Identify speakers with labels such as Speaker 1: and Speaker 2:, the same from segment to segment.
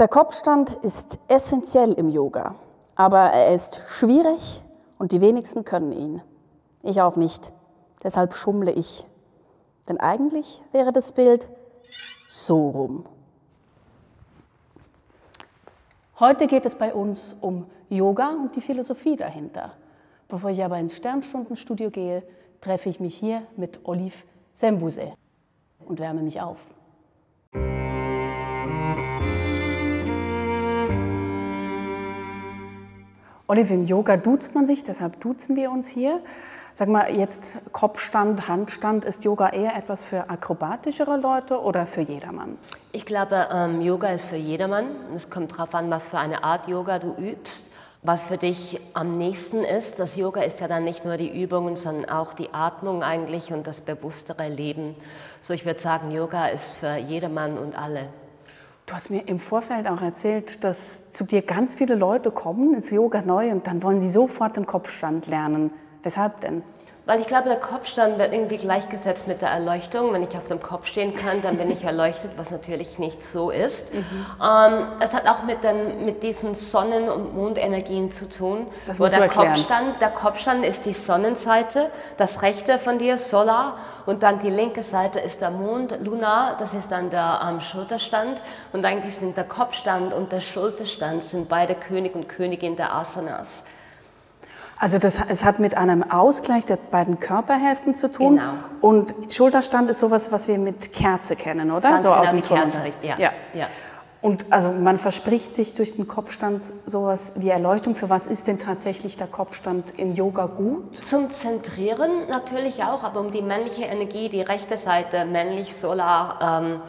Speaker 1: Der Kopfstand ist essentiell im Yoga, aber er ist schwierig und die wenigsten können ihn. Ich auch nicht. Deshalb schummle ich. Denn eigentlich wäre das Bild so rum. Heute geht es bei uns um Yoga und die Philosophie dahinter. Bevor ich aber ins Sternstundenstudio gehe, treffe ich mich hier mit Olive Sembuse und wärme mich auf. Olive, im Yoga duzt man sich, deshalb duzen wir uns hier. Sag mal, jetzt Kopfstand, Handstand, ist Yoga eher etwas für akrobatischere Leute oder für jedermann?
Speaker 2: Ich glaube, ähm, Yoga ist für jedermann. Es kommt darauf an, was für eine Art Yoga du übst. Was für dich am nächsten ist, das Yoga ist ja dann nicht nur die Übungen, sondern auch die Atmung eigentlich und das bewusstere Leben. So ich würde sagen, Yoga ist für jedermann und alle.
Speaker 1: Du hast mir im Vorfeld auch erzählt, dass zu dir ganz viele Leute kommen, ins Yoga neu und dann wollen sie sofort den Kopfstand lernen. Weshalb denn?
Speaker 2: Weil ich glaube, der Kopfstand wird irgendwie gleichgesetzt mit der Erleuchtung. Wenn ich auf dem Kopf stehen kann, dann bin ich erleuchtet, was natürlich nicht so ist. Mhm. Ähm, es hat auch mit, den, mit diesen Sonnen- und Mondenergien zu tun.
Speaker 1: Das wo der
Speaker 2: Kopfstand, der Kopfstand ist die Sonnenseite, das rechte von dir, Solar, und dann die linke Seite ist der Mond, Lunar, das ist dann der ähm, Schulterstand. Und eigentlich sind der Kopfstand und der Schulterstand sind beide König und Königin der Asanas.
Speaker 1: Also das, es hat mit einem Ausgleich der beiden Körperhälften zu tun.
Speaker 2: Genau.
Speaker 1: Und Schulterstand ist sowas, was wir mit Kerze kennen, oder?
Speaker 2: Ganz
Speaker 1: so
Speaker 2: genau
Speaker 1: aus dem
Speaker 2: Turnunterricht, ja.
Speaker 1: ja. ja. Und also man verspricht sich durch den Kopfstand sowas wie Erleuchtung. Für was ist denn tatsächlich der Kopfstand im Yoga gut?
Speaker 2: Zum Zentrieren natürlich auch, aber um die männliche Energie, die rechte Seite männlich, solar, ähm,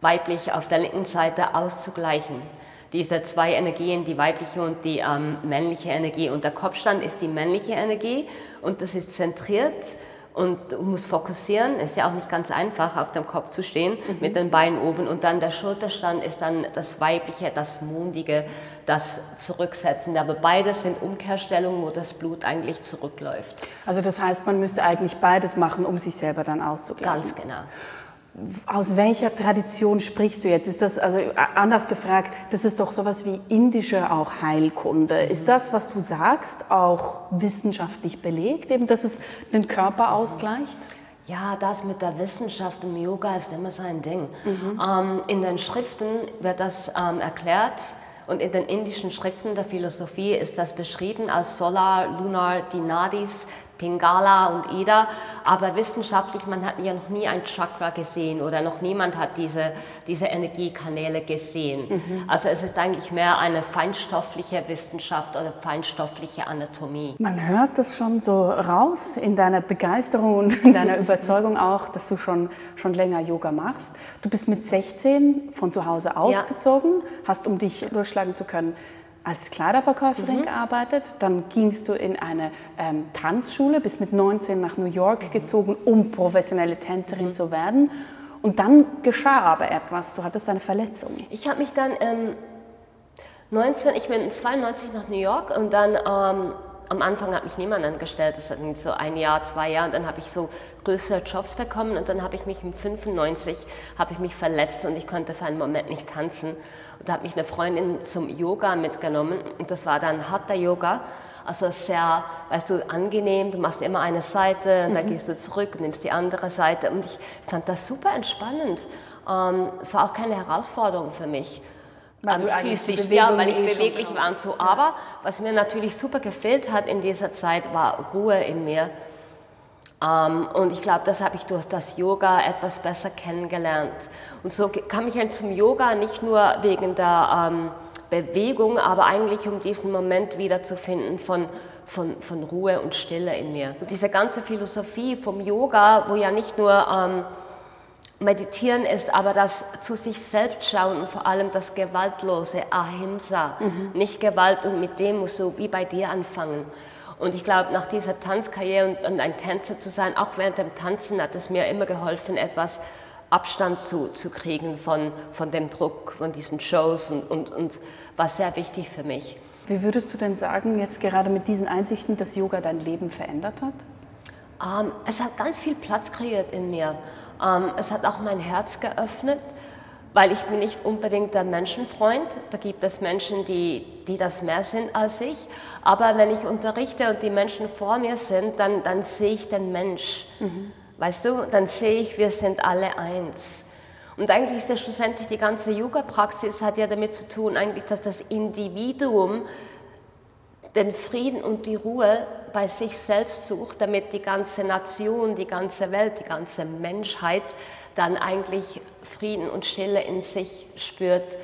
Speaker 2: weiblich auf der linken Seite auszugleichen diese zwei Energien, die weibliche und die ähm, männliche Energie. Und der Kopfstand ist die männliche Energie und das ist zentriert und du musst fokussieren. Ist ja auch nicht ganz einfach, auf dem Kopf zu stehen mhm. mit den Beinen oben. Und dann der Schulterstand ist dann das weibliche, das mondige, das Zurücksetzende. Aber beides sind Umkehrstellungen, wo das Blut eigentlich zurückläuft.
Speaker 1: Also das heißt, man müsste eigentlich beides machen, um sich selber dann auszugleichen.
Speaker 2: Ganz genau.
Speaker 1: Aus welcher Tradition sprichst du jetzt? Ist das, also anders gefragt, das ist doch sowas wie indische auch Heilkunde. Ist das, was du sagst, auch wissenschaftlich belegt, eben, dass es den Körper ausgleicht?
Speaker 2: Ja, das mit der Wissenschaft im Yoga ist immer so ein Ding. Mhm. Ähm, in den Schriften wird das ähm, erklärt und in den indischen Schriften der Philosophie ist das beschrieben als Solar, Lunar, Dinadis, Pingala und Ida, aber wissenschaftlich, man hat ja noch nie ein Chakra gesehen oder noch niemand hat diese, diese Energiekanäle gesehen. Mhm. Also es ist eigentlich mehr eine feinstoffliche Wissenschaft oder feinstoffliche Anatomie.
Speaker 1: Man hört das schon so raus in deiner Begeisterung und in deiner Überzeugung auch, dass du schon, schon länger Yoga machst. Du bist mit 16 von zu Hause ausgezogen, ja. hast, um dich durchschlagen zu können, als Kleiderverkäuferin mhm. gearbeitet, dann gingst du in eine ähm, Tanzschule, bist mit 19 nach New York mhm. gezogen, um professionelle Tänzerin mhm. zu werden. Und dann geschah aber etwas, du hattest eine Verletzung.
Speaker 2: Ich habe mich dann ähm, 19, ich bin 92 nach New York und dann ähm, am Anfang hat mich niemand angestellt, das hat so ein Jahr, zwei Jahre und dann habe ich so größere Jobs bekommen und dann habe ich mich im 95 habe ich mich verletzt und ich konnte für einen Moment nicht tanzen und da hat mich eine Freundin zum Yoga mitgenommen und das war dann Hatha Yoga, also sehr, weißt du, angenehm, du machst immer eine Seite und mhm. dann gehst du zurück, nimmst die andere Seite und ich fand das super entspannend. Ähm, es war auch keine Herausforderung für mich
Speaker 1: weil du physisch,
Speaker 2: ja, weil ich eh beweglich war und so. Aber was mir natürlich super gefehlt hat in dieser Zeit, war Ruhe in mir. Ähm, und ich glaube, das habe ich durch das Yoga etwas besser kennengelernt. Und so kam ich dann zum Yoga nicht nur wegen der ähm, Bewegung, aber eigentlich um diesen Moment wiederzufinden von, von, von Ruhe und Stille in mir. Und diese ganze Philosophie vom Yoga, wo ja nicht nur ähm, Meditieren ist aber das zu sich selbst schauen und vor allem das gewaltlose Ahimsa, mhm. nicht Gewalt und mit dem muss so wie bei dir anfangen. Und ich glaube, nach dieser Tanzkarriere und, und, ein Tänzer zu sein, auch während dem Tanzen hat es mir immer geholfen, etwas Abstand zu, zu kriegen von, von dem Druck, von diesen Shows und, und, und war sehr wichtig für mich.
Speaker 1: Wie würdest du denn sagen, jetzt gerade mit diesen Einsichten, dass Yoga dein Leben verändert hat?
Speaker 2: Um, ähm, es hat ganz viel Platz kreiert in mir. Ähm, es hat auch mein Herz geöffnet, weil ich bin nicht unbedingt der Menschenfreund. Da gibt es Menschen, die, die das mehr sind als ich. Aber wenn ich unterrichte und die Menschen vor mir sind, dann, dann sehe ich den Mensch. Mhm. Weißt du, dann sehe ich, wir sind alle eins. Und eigentlich ist ja schlussendlich die ganze Yoga-Praxis hat ja damit zu tun, eigentlich, dass das Individuum den Frieden und die Ruhe bei sich selbst sucht, damit die ganze Nation, die ganze Welt, die ganze Menschheit dann eigentlich Frieden und Stille in sich spürt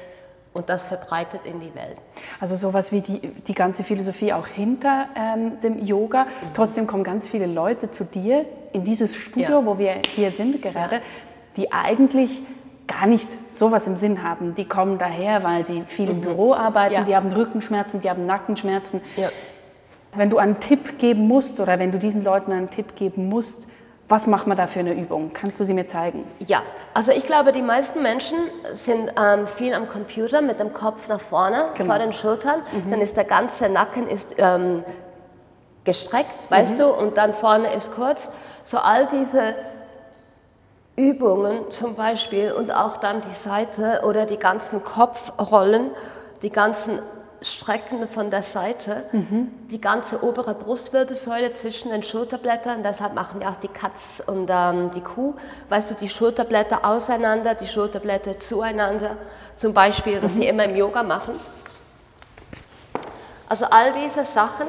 Speaker 2: und das verbreitet in die Welt.
Speaker 1: Also sowas wie die, die ganze Philosophie auch hinter ähm, dem Yoga. Mhm. Trotzdem kommen ganz viele Leute zu dir in dieses Studio, ja. wo wir hier sind gerade, ja. die eigentlich gar nicht sowas im Sinn haben. Die kommen daher, weil sie viel im mhm. Büro arbeiten, ja. die haben Rückenschmerzen, die haben Nackenschmerzen. Wenn du einen Tipp geben musst oder wenn du diesen Leuten einen Tipp geben musst, was macht man da für eine Übung? Kannst du sie mir zeigen?
Speaker 2: Ja, also ich glaube, die meisten Menschen sind ähm, viel am Computer mit dem Kopf nach vorne, genau. vor den Schultern. Mhm. Dann ist der ganze Nacken ist, ähm, gestreckt, weißt mhm. du, und dann vorne ist kurz. So all diese Übungen zum Beispiel und auch dann die Seite oder die ganzen Kopfrollen, die ganzen Strecken von der Seite, mhm. die ganze obere Brustwirbelsäule zwischen den Schulterblättern. Deshalb machen wir auch die Katz und ähm, die Kuh. Weißt du, die Schulterblätter auseinander, die Schulterblätter zueinander. Zum Beispiel, was mhm. sie immer im Yoga machen. Also all diese Sachen,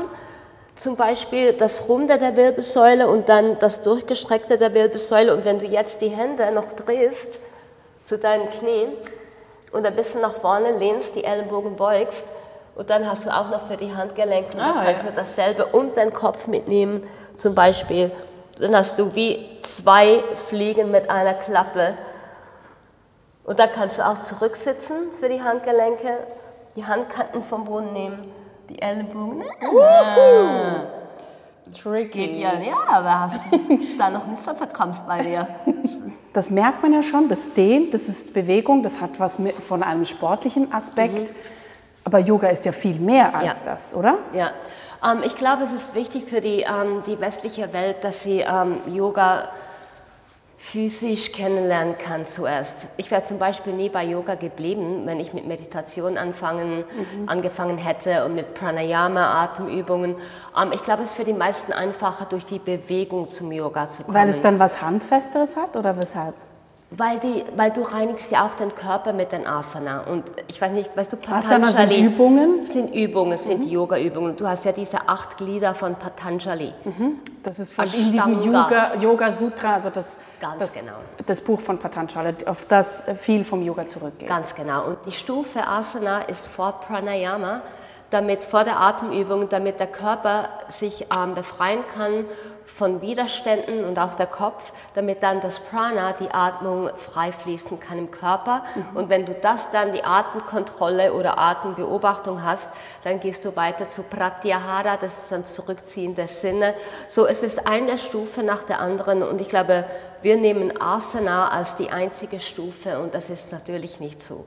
Speaker 2: zum Beispiel das Runde der Wirbelsäule und dann das Durchgestreckte der Wirbelsäule. Und wenn du jetzt die Hände noch drehst zu deinen Knien und ein bisschen nach vorne lehnst, die Ellenbogen beugst, und dann hast du auch noch für die Handgelenke, ah, kannst ja. du dasselbe und den Kopf mitnehmen, zum Beispiel. Dann hast du wie zwei Fliegen mit einer Klappe. Und dann kannst du auch zurücksitzen für die Handgelenke, die Handkanten vom Boden nehmen, die Ellenbogen. Ah. Tricky. Geht ja, ja, aber hast ist da noch nicht so verkrampft bei dir.
Speaker 1: Das merkt man ja schon, das dehnt, das ist Bewegung, das hat was mit, von einem sportlichen Aspekt. Mhm. Aber Yoga ist ja viel mehr als ja. das, oder?
Speaker 2: Ja. Ähm, ich glaube, es ist wichtig für die, ähm, die westliche Welt, dass sie ähm, Yoga physisch kennenlernen kann zuerst. Ich wäre zum Beispiel nie bei Yoga geblieben, wenn ich mit Meditation anfangen, mhm. angefangen hätte und mit Pranayama, Atemübungen. Ähm, ich glaube, es ist für die meisten einfacher, durch die Bewegung zum Yoga zu kommen.
Speaker 1: Weil es dann was Handfesteres hat oder weshalb?
Speaker 2: Weil, die, weil du reinigst ja auch den Körper mit den Asana. Und ich weiß nicht, weißt du,
Speaker 1: Patanjali. Asana sind Übungen?
Speaker 2: Sind Übungen, sind mhm. Yoga-Übungen. Du hast ja diese acht Glieder von Patanjali.
Speaker 1: Mhm. Das ist von in diesem Yoga, Yoga Sutra, also das,
Speaker 2: Ganz
Speaker 1: das,
Speaker 2: genau.
Speaker 1: das Buch von Patanjali, auf das viel vom Yoga zurückgeht.
Speaker 2: Ganz genau. Und die Stufe Asana ist vor Pranayama damit vor der Atemübung, damit der Körper sich ähm, befreien kann von Widerständen und auch der Kopf, damit dann das Prana, die Atmung, frei fließen kann im Körper. Mhm. Und wenn du das dann, die Atemkontrolle oder Atembeobachtung hast, dann gehst du weiter zu Pratyahara, das ist dann Zurückziehen der Sinne. So es ist eine Stufe nach der anderen und ich glaube, wir nehmen Asana als die einzige Stufe und das ist natürlich nicht so.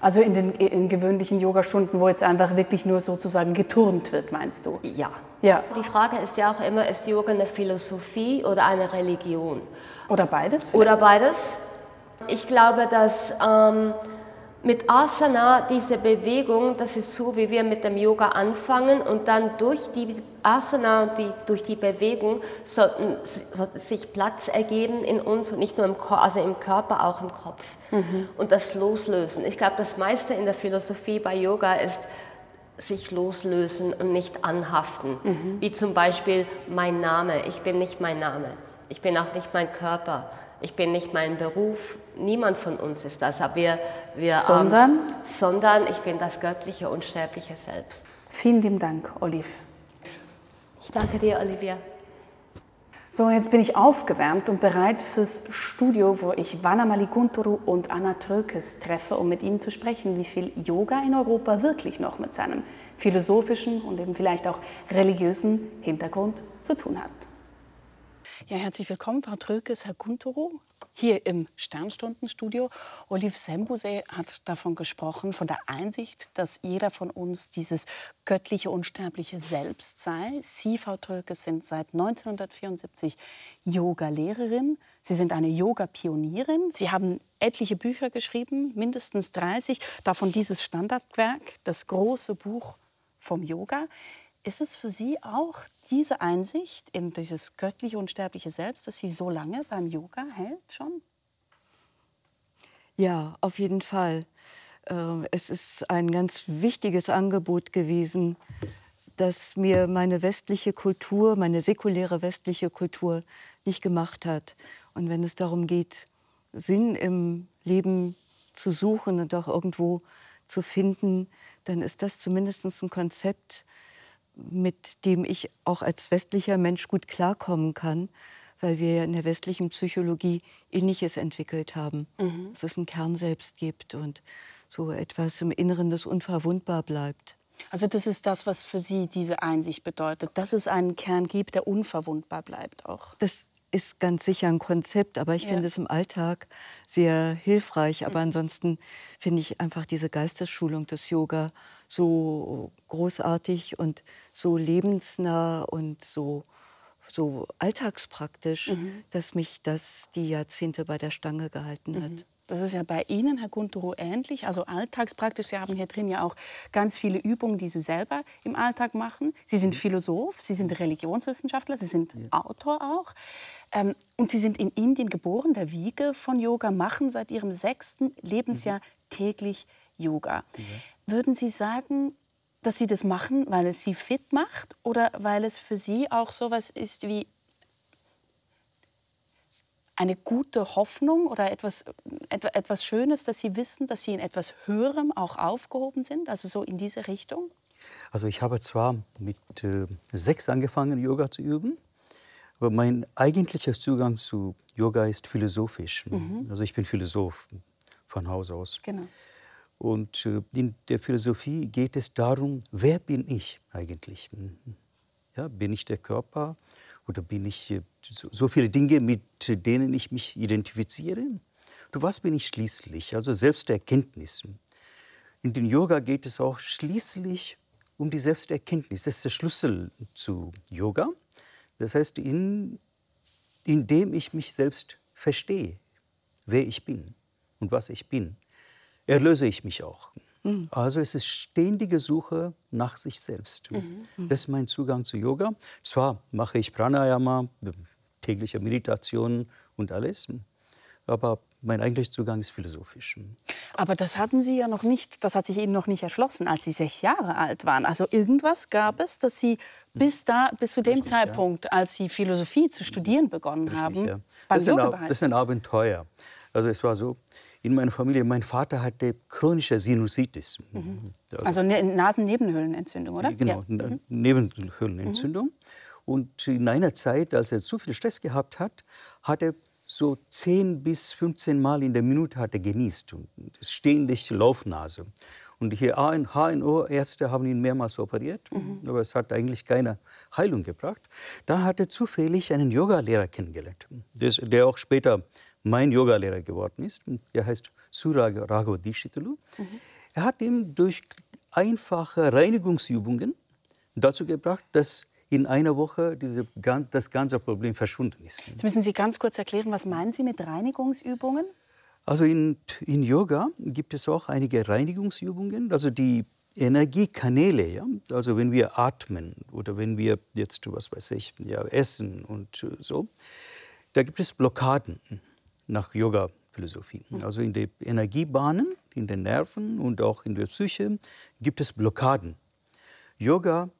Speaker 1: Also in den in gewöhnlichen Yogastunden, wo jetzt einfach wirklich nur sozusagen geturnt wird, meinst du?
Speaker 2: Ja. ja. Die Frage ist ja auch immer, ist Yoga eine Philosophie oder eine Religion?
Speaker 1: Oder beides?
Speaker 2: Vielleicht? Oder beides. Ich glaube, dass ähm, mit Asana, diese Bewegung, das ist so, wie wir mit dem Yoga anfangen und dann durch die Asana und die, durch die Bewegung sollten, sollte sich Platz ergeben in uns und nicht nur im, also im Körper, auch im Kopf. Mhm. Und das Loslösen. Ich glaube, das meiste in der Philosophie bei Yoga ist, sich loslösen und nicht anhaften. Mhm. Wie zum Beispiel mein Name. Ich bin nicht mein Name. Ich bin auch nicht mein Körper. Ich bin nicht mein Beruf, niemand von uns ist das. Aber wir, wir,
Speaker 1: sondern? Ähm,
Speaker 2: sondern ich bin das göttliche, unsterbliche Selbst.
Speaker 1: Vielen lieben Dank, Olive.
Speaker 2: Ich danke dir, Olivia.
Speaker 1: So, jetzt bin ich aufgewärmt und bereit fürs Studio, wo ich Vanna Malikunturu und Anna Trökes treffe, um mit ihnen zu sprechen, wie viel Yoga in Europa wirklich noch mit seinem philosophischen und eben vielleicht auch religiösen Hintergrund zu tun hat. Ja, herzlich willkommen, Frau Trökes, Herr Kunturu, hier im Sternstundenstudio. Olive Sembuse hat davon gesprochen, von der Einsicht, dass jeder von uns dieses göttliche, unsterbliche Selbst sei. Sie, Frau Trökes, sind seit 1974 Yoga-Lehrerin. Sie sind eine Yoga-Pionierin. Sie haben etliche Bücher geschrieben, mindestens 30, davon dieses Standardwerk, das große Buch vom Yoga. Ist es für Sie auch diese Einsicht in dieses göttliche und sterbliche Selbst, das Sie so lange beim Yoga hält schon?
Speaker 3: Ja, auf jeden Fall. Ähm, es ist ein ganz wichtiges Angebot gewesen, das mir meine westliche Kultur, meine säkuläre westliche Kultur nicht gemacht hat. Und wenn es darum geht, Sinn im Leben zu suchen und auch irgendwo zu finden, dann ist das zumindest ein Konzept, mit dem ich auch als westlicher Mensch gut klarkommen kann, weil wir in der westlichen Psychologie Ähnliches entwickelt haben, mhm. dass es einen Kern selbst gibt und so etwas im Inneren, das unverwundbar bleibt.
Speaker 1: Also das ist das, was für Sie diese Einsicht bedeutet, dass es einen Kern gibt, der unverwundbar bleibt auch.
Speaker 3: Das ist ganz sicher ein Konzept, aber ich ja. finde es im Alltag sehr hilfreich. Aber mhm. ansonsten finde ich einfach diese Geistesschulung des Yoga so großartig und so lebensnah und so, so alltagspraktisch, mhm. dass mich das die Jahrzehnte bei der Stange gehalten hat. Mhm.
Speaker 1: Das ist ja bei Ihnen, Herr Gunturo, ähnlich. Also alltagspraktisch. Sie haben hier drin ja auch ganz viele Übungen, die Sie selber im Alltag machen. Sie sind. Philosoph, Sie sind Religionswissenschaftler, Sie sind ja. Autor auch. Ähm, und Sie sind in Indien geboren, der Wiege von Yoga, machen seit Ihrem sechsten Lebensjahr mhm. täglich Yoga. Ja. Würden Sie sagen, dass Sie das machen, weil es Sie fit macht oder weil es für Sie auch so etwas ist wie eine gute Hoffnung oder etwas, etwas Schönes, dass Sie wissen, dass Sie in etwas Höherem auch aufgehoben sind, also so in diese Richtung?
Speaker 4: Also ich habe zwar mit äh, sechs angefangen, Yoga zu üben, aber mein eigentlicher Zugang zu Yoga ist philosophisch. Mhm. Also ich bin Philosoph von Haus aus. Genau. Und äh, in der Philosophie geht es darum, wer bin ich eigentlich? Ja, bin ich der Körper? Oder bin ich äh, so viele Dinge, mit denen ich mich identifiziere? Du, was bin ich schließlich? Also Selbsterkenntnis. In den Yoga geht es auch schließlich um die Selbsterkenntnis. Das ist der Schlüssel zu Yoga. Das heißt, in, indem ich mich selbst verstehe, wer ich bin und was ich bin, erlöse ich mich auch. Mhm. Also es ist ständige Suche nach sich selbst. Mhm. Das ist mein Zugang zu Yoga. Zwar mache ich Pranayama, tägliche Meditation und alles, aber mein eigentlicher Zugang ist philosophisch.
Speaker 1: Aber das hatten Sie ja noch nicht, das hat sich Ihnen noch nicht erschlossen, als Sie sechs Jahre alt waren. Also irgendwas gab es, dass Sie bis da, bis zu dem Richtig, Zeitpunkt, ja. als Sie Philosophie zu studieren begonnen Richtig, haben, ja.
Speaker 4: das, ist ein, das ist ein Abenteuer. Also es war so, in meiner Familie, mein Vater hatte chronische Sinusitis.
Speaker 1: Mhm. Also, also ne-, Nasennebenhöhlenentzündung, oder?
Speaker 4: Genau, ja. mhm. Nebenhöhlenentzündung. Mhm. Und in einer Zeit, als er zu viel Stress gehabt hat, hat er so 10 bis 15 Mal in der Minute hat er genießt. Und ständig Laufnase. Und die HNO-Ärzte haben ihn mehrmals operiert, mhm. aber es hat eigentlich keine Heilung gebracht. Da hat er zufällig einen Yogalehrer kennengelernt, der auch später mein Yogalehrer geworden ist. Er heißt Surag Raghav Dishitalu. Mhm. Er hat ihn durch einfache Reinigungsübungen dazu gebracht, dass in einer Woche diese, das ganze Problem verschwunden ist.
Speaker 1: Jetzt müssen Sie ganz kurz erklären, was meinen Sie mit Reinigungsübungen?
Speaker 4: Also in, in Yoga gibt es auch einige Reinigungsübungen, also die Energiekanäle, ja? also wenn wir atmen oder wenn wir jetzt, was weiß ich, ja, essen und so, da gibt es Blockaden nach Yoga-Philosophie. Also in den Energiebahnen, in den Nerven und auch in der Psyche gibt es Blockaden. Yoga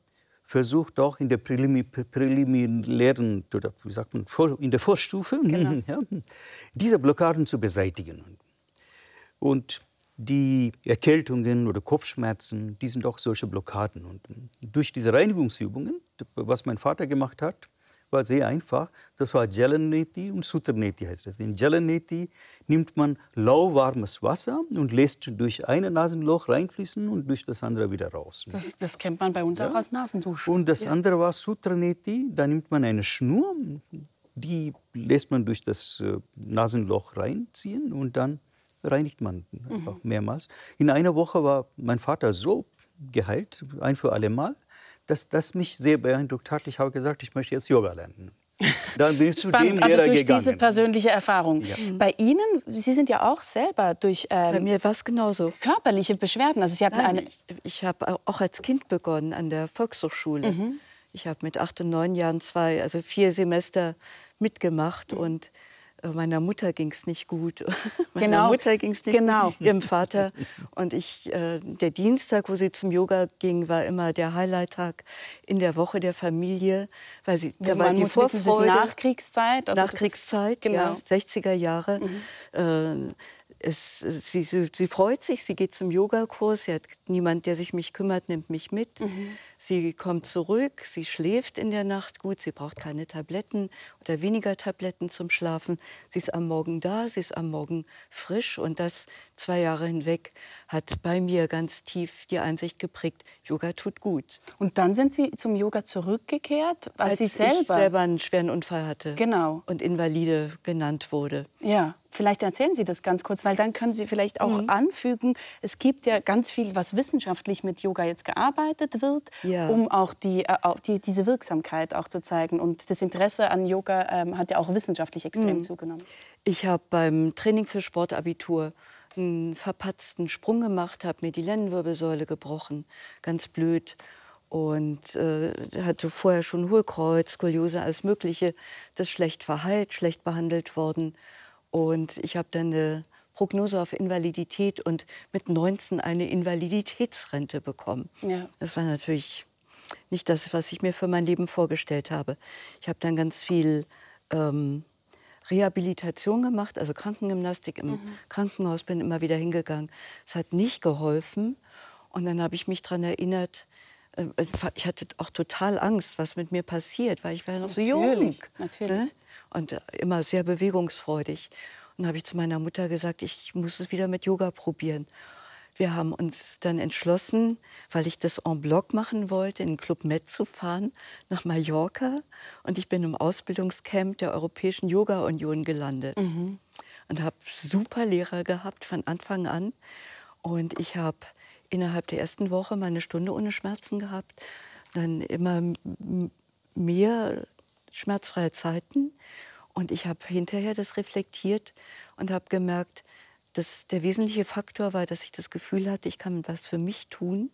Speaker 4: versucht auch in der präliminären, oder wie sagt man, in der Vorstufe, genau. ja, diese Blockaden zu beseitigen. Und die Erkältungen oder Kopfschmerzen, die sind auch solche Blockaden. Und durch diese Reinigungsübungen, was mein Vater gemacht hat, war sehr einfach. Das war Jalaneti und Sutraneti heißt das. In Jalaneti nimmt man lauwarmes Wasser und lässt durch ein Nasenloch reinfließen und durch das andere wieder raus.
Speaker 1: Das, das kennt man bei uns ja. auch als Nasenduschen.
Speaker 4: Und das ja. andere war Sutraneti. Da nimmt man eine Schnur, die lässt man durch das äh, Nasenloch reinziehen und dann reinigt man einfach mhm. mehrmals. In einer Woche war mein Vater so geheilt, ein für alle Mal dass das mich sehr beeindruckt hat. Ich habe gesagt, ich möchte jetzt Yoga lernen. Dann bin ich zu dem Lehrer
Speaker 1: also durch
Speaker 4: gegangen.
Speaker 1: diese persönliche Erfahrung. Ja. Bei Ihnen, Sie sind ja auch selber durch
Speaker 3: ähm, Bei mir war genauso.
Speaker 1: körperliche Beschwerden. Also Sie hatten Nein,
Speaker 3: eine ich, ich habe auch als Kind begonnen an der Volkshochschule. Mhm. Ich habe mit acht und neun Jahren zwei, also vier Semester mitgemacht mhm. und äh, meiner Mutter ging es nicht gut. Meiner genau. Mutter ging es nicht genau. gut, ihrem Vater. Und ich, äh, der Dienstag, wo sie zum Yoga ging, war immer der Highlight-Tag in der Woche der Familie. Weil sie,
Speaker 1: da war die Vorfreude. Wissen, Nachkriegszeit?
Speaker 3: Also Nachkriegszeit, genau. ja, 60er Jahre. Mhm. Äh, es, sie, sie, sie, freut sich, sie geht zum Yogakurs, sie hat niemand, der sich mich kümmert, nimmt mich mit. Mhm. Sie kommt zurück, sie schläft in der Nacht gut, sie braucht keine Tabletten oder weniger Tabletten zum Schlafen. Sie ist am Morgen da, sie ist am Morgen frisch und das zwei Jahre hinweg hat bei mir ganz tief die Einsicht geprägt, Yoga tut gut.
Speaker 1: Und dann sind Sie zum Yoga zurückgekehrt,
Speaker 3: als, als Sie selber, ich selber einen schweren Unfall hatte
Speaker 1: genau.
Speaker 3: und Invalide genannt wurde.
Speaker 1: Ja. Vielleicht erzählen Sie das ganz kurz, weil dann können Sie vielleicht auch mhm. anfügen, es gibt ja ganz viel, was wissenschaftlich mit Yoga jetzt gearbeitet wird, ja. um auch die, äh, die, diese Wirksamkeit auch zu zeigen. Und das Interesse an Yoga ähm, hat ja auch wissenschaftlich extrem mhm. zugenommen.
Speaker 3: Ich habe beim Training für Sportabitur einen verpatzten Sprung gemacht, habe mir die Lendenwirbelsäule gebrochen, ganz blöd und äh, hatte vorher schon Hohlkreuz, Skoliose, alles Mögliche. Das schlecht verheilt, schlecht behandelt worden. Und ich habe dann eine Prognose auf Invalidität und mit 19 eine Invaliditätsrente bekommen. Ja. Das war natürlich nicht das, was ich mir für mein Leben vorgestellt habe. Ich habe dann ganz viel ähm, Rehabilitation gemacht, also Krankengymnastik im mhm. Krankenhaus, bin immer wieder hingegangen. Es hat nicht geholfen. Und dann habe ich mich daran erinnert, äh, ich hatte auch total Angst, was mit mir passiert, weil ich war ja noch natürlich, so jung. Natürlich. Ne? Und immer sehr bewegungsfreudig. Und habe ich zu meiner Mutter gesagt, ich muss es wieder mit Yoga probieren. Wir haben uns dann entschlossen, weil ich das en bloc machen wollte, in den Club Med zu fahren, nach Mallorca. Und ich bin im Ausbildungscamp der Europäischen Yoga Union gelandet. Mhm. Und habe super Lehrer gehabt von Anfang an. Und ich habe innerhalb der ersten Woche meine Stunde ohne Schmerzen gehabt. Dann immer mehr schmerzfreie Zeiten. Und ich habe hinterher das reflektiert und habe gemerkt, dass der wesentliche Faktor war, dass ich das Gefühl hatte, ich kann was für mich tun.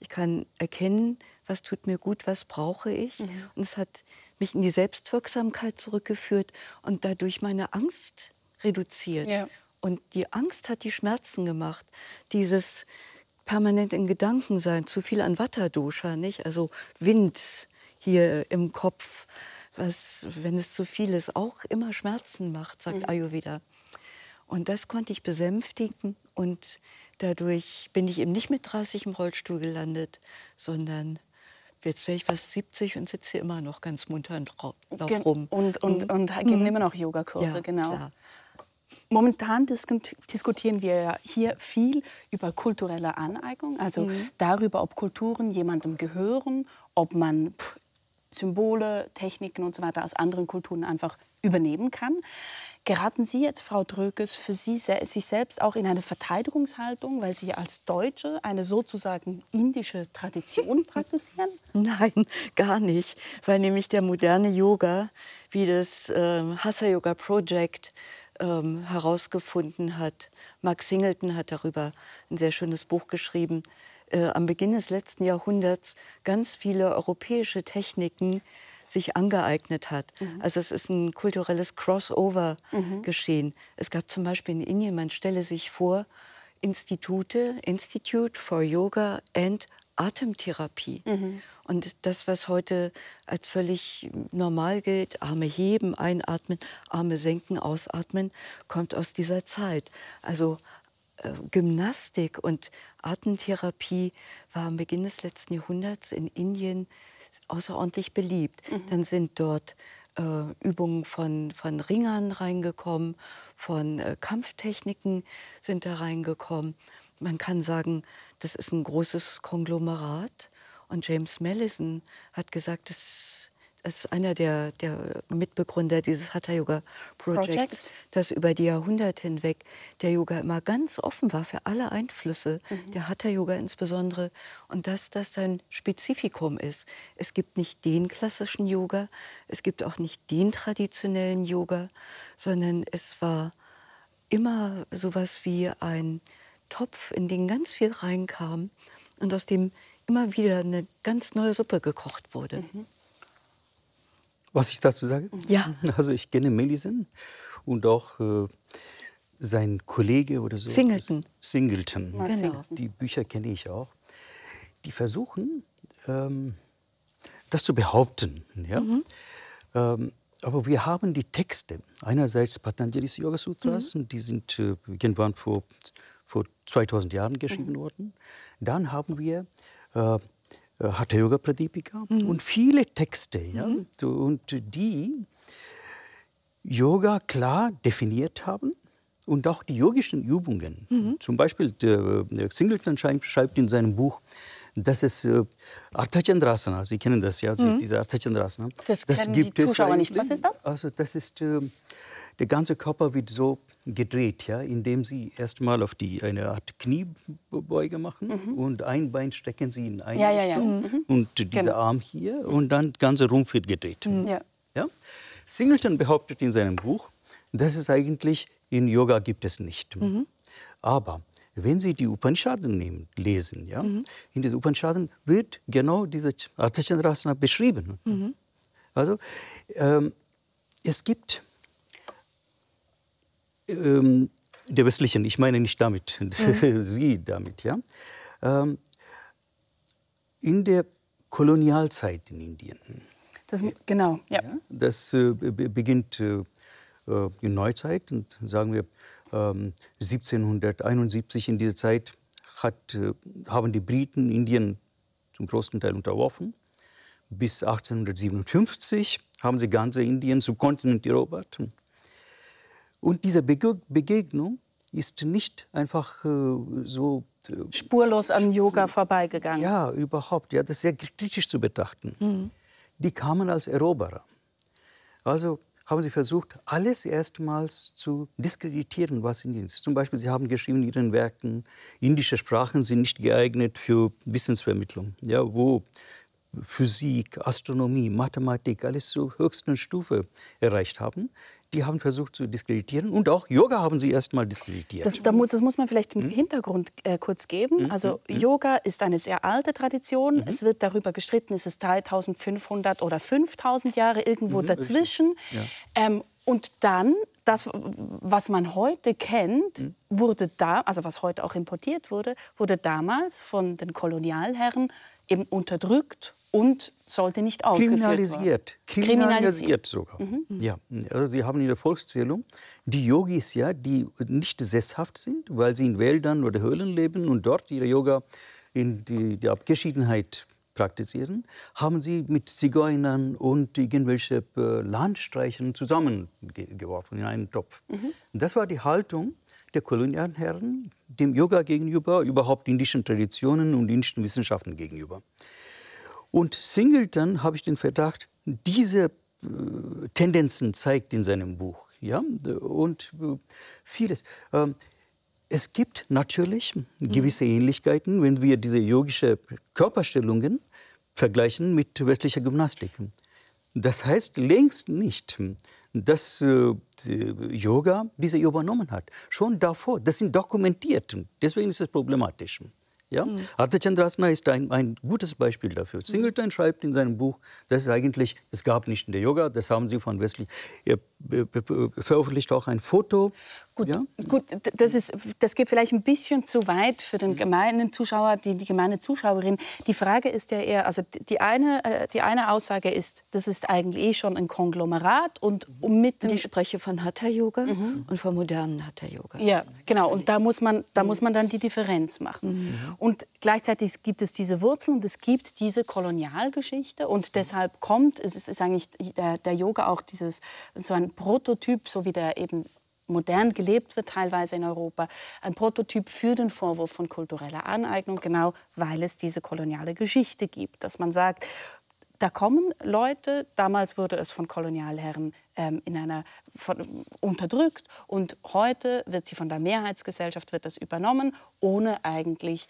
Speaker 3: Ich kann erkennen, was tut mir gut, was brauche ich. Mhm. Und es hat mich in die Selbstwirksamkeit zurückgeführt und dadurch meine Angst reduziert. Ja. Und die Angst hat die Schmerzen gemacht. Dieses permanent in Gedanken sein, zu viel an Vata-Dosha, nicht? Also Wind hier im Kopf, was, wenn es zu viel ist, auch immer Schmerzen macht, sagt mhm. Ayurveda. Und das konnte ich besänftigen und dadurch bin ich eben nicht mit 30 im Rollstuhl gelandet, sondern jetzt wäre ich fast 70 und sitze immer noch ganz munter und drauf rum.
Speaker 1: Und, und, mhm. und geben mhm. immer noch Yogakurse, ja, genau. Klar. Momentan diskutieren wir hier viel über kulturelle Aneignung, also mhm. darüber, ob Kulturen jemandem gehören, ob man Symbole, Techniken und so weiter aus anderen Kulturen einfach übernehmen kann. Geraten Sie jetzt, Frau Dröges, für Sie sich selbst auch in eine Verteidigungshaltung, weil Sie als Deutsche eine sozusagen indische Tradition praktizieren?
Speaker 3: Nein, gar nicht, weil nämlich der moderne Yoga, wie das äh, Hatha Yoga Project ähm, herausgefunden hat, Mark Singleton hat darüber ein sehr schönes Buch geschrieben, äh, am Beginn des letzten Jahrhunderts ganz viele europäische Techniken sich angeeignet hat. Mhm. Also es ist ein kulturelles Crossover mhm. geschehen. Es gab zum Beispiel in Indien, man stelle sich vor, Institute, Institute for Yoga and Atemtherapie. Mhm. Und das, was heute als völlig normal gilt, Arme heben, einatmen, Arme senken, ausatmen, kommt aus dieser Zeit. Also Gymnastik und Atemtherapie war am Beginn des letzten Jahrhunderts in Indien außerordentlich beliebt. Mhm. Dann sind dort äh, Übungen von, von Ringern reingekommen, von äh, Kampftechniken sind da reingekommen. Man kann sagen, das ist ein großes Konglomerat. Und James Mellison hat gesagt, das, als einer der, der Mitbegründer dieses Hatha Yoga Projects, dass über die Jahrhunderte hinweg der Yoga immer ganz offen war für alle Einflüsse, mhm. der Hatha Yoga insbesondere, und dass das sein Spezifikum ist. Es gibt nicht den klassischen Yoga, es gibt auch nicht den traditionellen Yoga, sondern es war immer sowas wie ein Topf, in den ganz viel reinkam und aus dem immer wieder eine ganz neue Suppe gekocht wurde. Mhm.
Speaker 4: Was ich dazu sage?
Speaker 3: Ja.
Speaker 4: Also ich kenne Melisen und auch äh, sein Kollege oder so.
Speaker 3: Singleton.
Speaker 4: Singleton.
Speaker 3: Genau.
Speaker 4: Die Bücher kenne ich auch. Die versuchen, ähm, das zu behaupten. Ja? Mhm. Ähm, aber wir haben die Texte. Einerseits Patanjali's Yoga Sutras, mhm. die sind äh, irgendwann vor, vor 2000 Jahren geschrieben mhm. worden. Dann haben wir äh, Hatha Yoga Pradipika mhm. und viele Texte. Ja? Mhm. Und die Yoga klar definiert haben und auch die yogischen Übungen. Mhm. Zum Beispiel der, der Singleton schreibt, in seinem Buch, dass es äh, Arthachandrasana, Sie kennen das ja, also mhm. diese Arthachandrasana.
Speaker 1: Das, das gibt die Zuschauer nicht. Was ist das?
Speaker 4: Also das ist, äh, der ganze Körper wird so gedreht, ja, indem Sie erstmal auf die, eine Art Kniebeuge machen mhm. und ein Bein stecken Sie in eine
Speaker 1: ja, ja, ja. Mhm.
Speaker 4: und dieser genau. Arm hier und dann der ganze Rumpf wird gedreht. Mhm. Ja. Ja? Singleton behauptet in seinem Buch, dass es eigentlich in Yoga gibt es nicht. Mhm. Aber wenn Sie die Upanishaden nehmen, lesen, ja, mhm. in den Upanishaden wird genau diese Arthachandrasana beschrieben. Mhm. Also ähm, es gibt ähm, der westlichen, ich meine nicht damit, mhm. Sie damit, ja, ähm, in der Kolonialzeit in Indien.
Speaker 1: Das, genau, ja. ja
Speaker 4: das äh, beginnt äh, äh, in Neuzeit und sagen wir 1771 ähm, in dieser Zeit hat, äh, haben die Briten Indien zum großen Teil unterworfen. Bis 1857 haben sie ganze Indien zum Kontinent erobert. Und diese Begegnung ist nicht einfach äh, so
Speaker 1: äh, spurlos am Yoga vorbeigegangen.
Speaker 4: Ja, überhaupt. Ja, das ist sehr kritisch zu betrachten. Mhm. Die kamen als Eroberer. Also haben sie versucht, alles erstmals zu diskreditieren, was Indien ist. Zum Beispiel, sie haben geschrieben in ihren Werken, indische Sprachen sind nicht geeignet für Wissensvermittlung. Ja, wo Physik, Astronomie, Mathematik alles zur höchsten Stufe erreicht haben. Die haben versucht zu diskreditieren und auch Yoga haben sie erst mal diskreditiert.
Speaker 1: Das, da muss, das muss man vielleicht den hm? Hintergrund äh, kurz geben. Hm? Also hm? Yoga ist eine sehr alte Tradition. Mhm. Es wird darüber gestritten, ist es 3500 oder 5000 Jahre irgendwo mhm, dazwischen. Ja. Ähm, und dann, das, was man heute kennt, mhm. wurde da, also was heute auch importiert wurde, wurde damals von den Kolonialherren eben unterdrückt und sollte nicht ausgeführt
Speaker 4: Kriminalisiert. Kriminalisiert sogar. Mhm. Ja, also Sie haben in der Volkszählung die Yogis, ja, die nicht sesshaft sind, weil sie in Wäldern oder Höhlen leben und dort ihre Yoga in die, die Abgeschiedenheit praktizieren, haben sie mit Zigeunern und irgendwelche äh, Landstreichern zusammengeworfen in einen Topf. Mhm. Das war die Haltung der Kolonialherren dem Yoga gegenüber, überhaupt indischen Traditionen und indischen Wissenschaften gegenüber. Und Singleton, habe ich den Verdacht, diese äh, Tendenzen zeigt in seinem Buch. Ja? Und äh, vieles. Ähm, es gibt natürlich gewisse Ähnlichkeiten, wenn wir diese yogischen Körperstellungen vergleichen mit westlicher Gymnastik. Das heißt längst nicht, dass äh, Yoga diese übernommen hat. Schon davor, das sind dokumentiert. Deswegen ist es problematisch. Ja? Mhm. Arthachandrasana ist ein, ein gutes Beispiel dafür. Singleton schreibt in seinem Buch, dass es eigentlich, es gab nicht in der Yoga, das haben sie von Wesley, er veröffentlicht auch ein Foto
Speaker 1: Gut, ja? gut das, ist, das geht vielleicht ein bisschen zu weit für den gemeinen Zuschauer, die, die gemeine Zuschauerin. Die Frage ist ja eher, also die eine, äh, die eine Aussage ist, das ist eigentlich eh schon ein Konglomerat und mit
Speaker 3: dem... Ich spreche von Hatha-Yoga mhm. und von modernen Hatha-Yoga.
Speaker 1: Ja, genau. Und da muss man, da muss man dann die Differenz machen. Mhm. Und gleichzeitig gibt es diese Wurzeln und es gibt diese Kolonialgeschichte und deshalb kommt, es ist eigentlich der, der Yoga auch dieses, so ein Prototyp, so wie der eben modern gelebt wird, teilweise in Europa, ein Prototyp für den Vorwurf von kultureller Aneignung, genau weil es diese koloniale Geschichte gibt. Dass man sagt, da kommen Leute, damals wurde es von Kolonialherren ähm, in einer, von, unterdrückt und heute wird sie von der Mehrheitsgesellschaft wird das übernommen, ohne eigentlich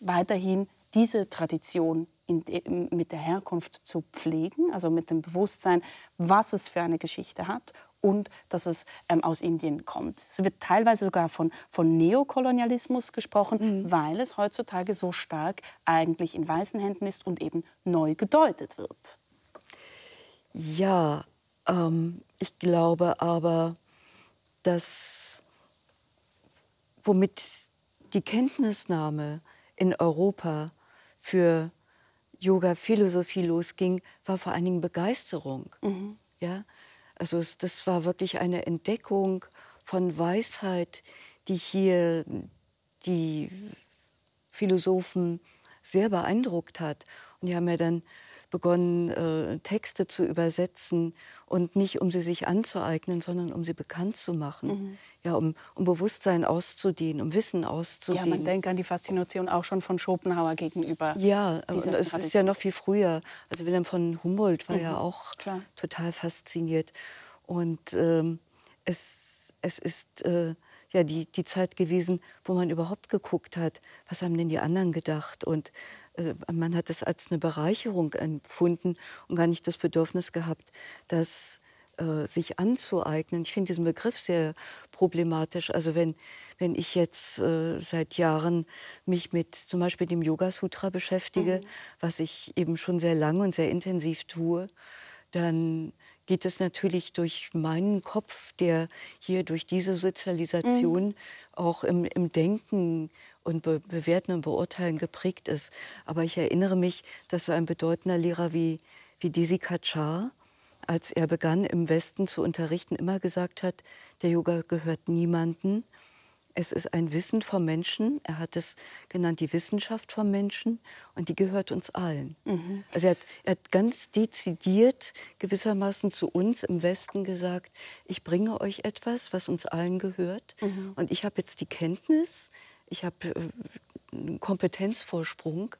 Speaker 1: weiterhin diese Tradition in, mit der Herkunft zu pflegen, also mit dem Bewusstsein, was es für eine Geschichte hat und dass es ähm, aus Indien kommt. Es wird teilweise sogar von, von Neokolonialismus gesprochen, mhm. weil es heutzutage so stark eigentlich in weißen Händen ist und eben neu gedeutet wird.
Speaker 3: Ja, ähm, ich glaube aber, dass womit die Kenntnisnahme in Europa für Yoga-Philosophie losging, war vor allen Dingen Begeisterung. Mhm. Ja? Also es, das war wirklich eine Entdeckung von Weisheit, die hier die Philosophen sehr beeindruckt hat. Und die haben ja dann begonnen, äh, Texte zu übersetzen und nicht, um sie sich anzueignen, sondern um sie bekannt zu machen. Mhm. Ja, um, um Bewusstsein auszudehnen, um Wissen auszudehnen.
Speaker 1: Ja, man denkt an die Faszination auch schon von Schopenhauer gegenüber.
Speaker 3: Ja, es ist ja noch viel früher. Also Wilhelm von Humboldt war mhm. ja auch Klar. total fasziniert. Und ähm, es, es ist äh, ja die, die Zeit gewesen, wo man überhaupt geguckt hat, was haben denn die anderen gedacht. Und man hat es als eine Bereicherung empfunden und gar nicht das Bedürfnis gehabt, das äh, sich anzueignen. Ich finde diesen Begriff sehr problematisch. Also wenn, wenn ich jetzt äh, seit Jahren mich mit zum Beispiel dem Yoga Sutra beschäftige, mhm. was ich eben schon sehr lange und sehr intensiv tue, dann geht es natürlich durch meinen Kopf, der hier durch diese Sozialisation mhm. auch im, im Denken und be bewerten und beurteilen geprägt ist. Aber ich erinnere mich, dass so ein bedeutender Lehrer wie, wie Desi Kachar, als er begann, im Westen zu unterrichten, immer gesagt hat, der Yoga gehört niemanden, es ist ein Wissen vom Menschen. Er hat es genannt, die Wissenschaft vom Menschen. Und die gehört uns allen. Mhm. Also er hat, er hat ganz dezidiert gewissermaßen zu uns im Westen gesagt, ich bringe euch etwas, was uns allen gehört. Mhm. Und ich habe jetzt die Kenntnis, ich habe äh, einen Kompetenzvorsprung.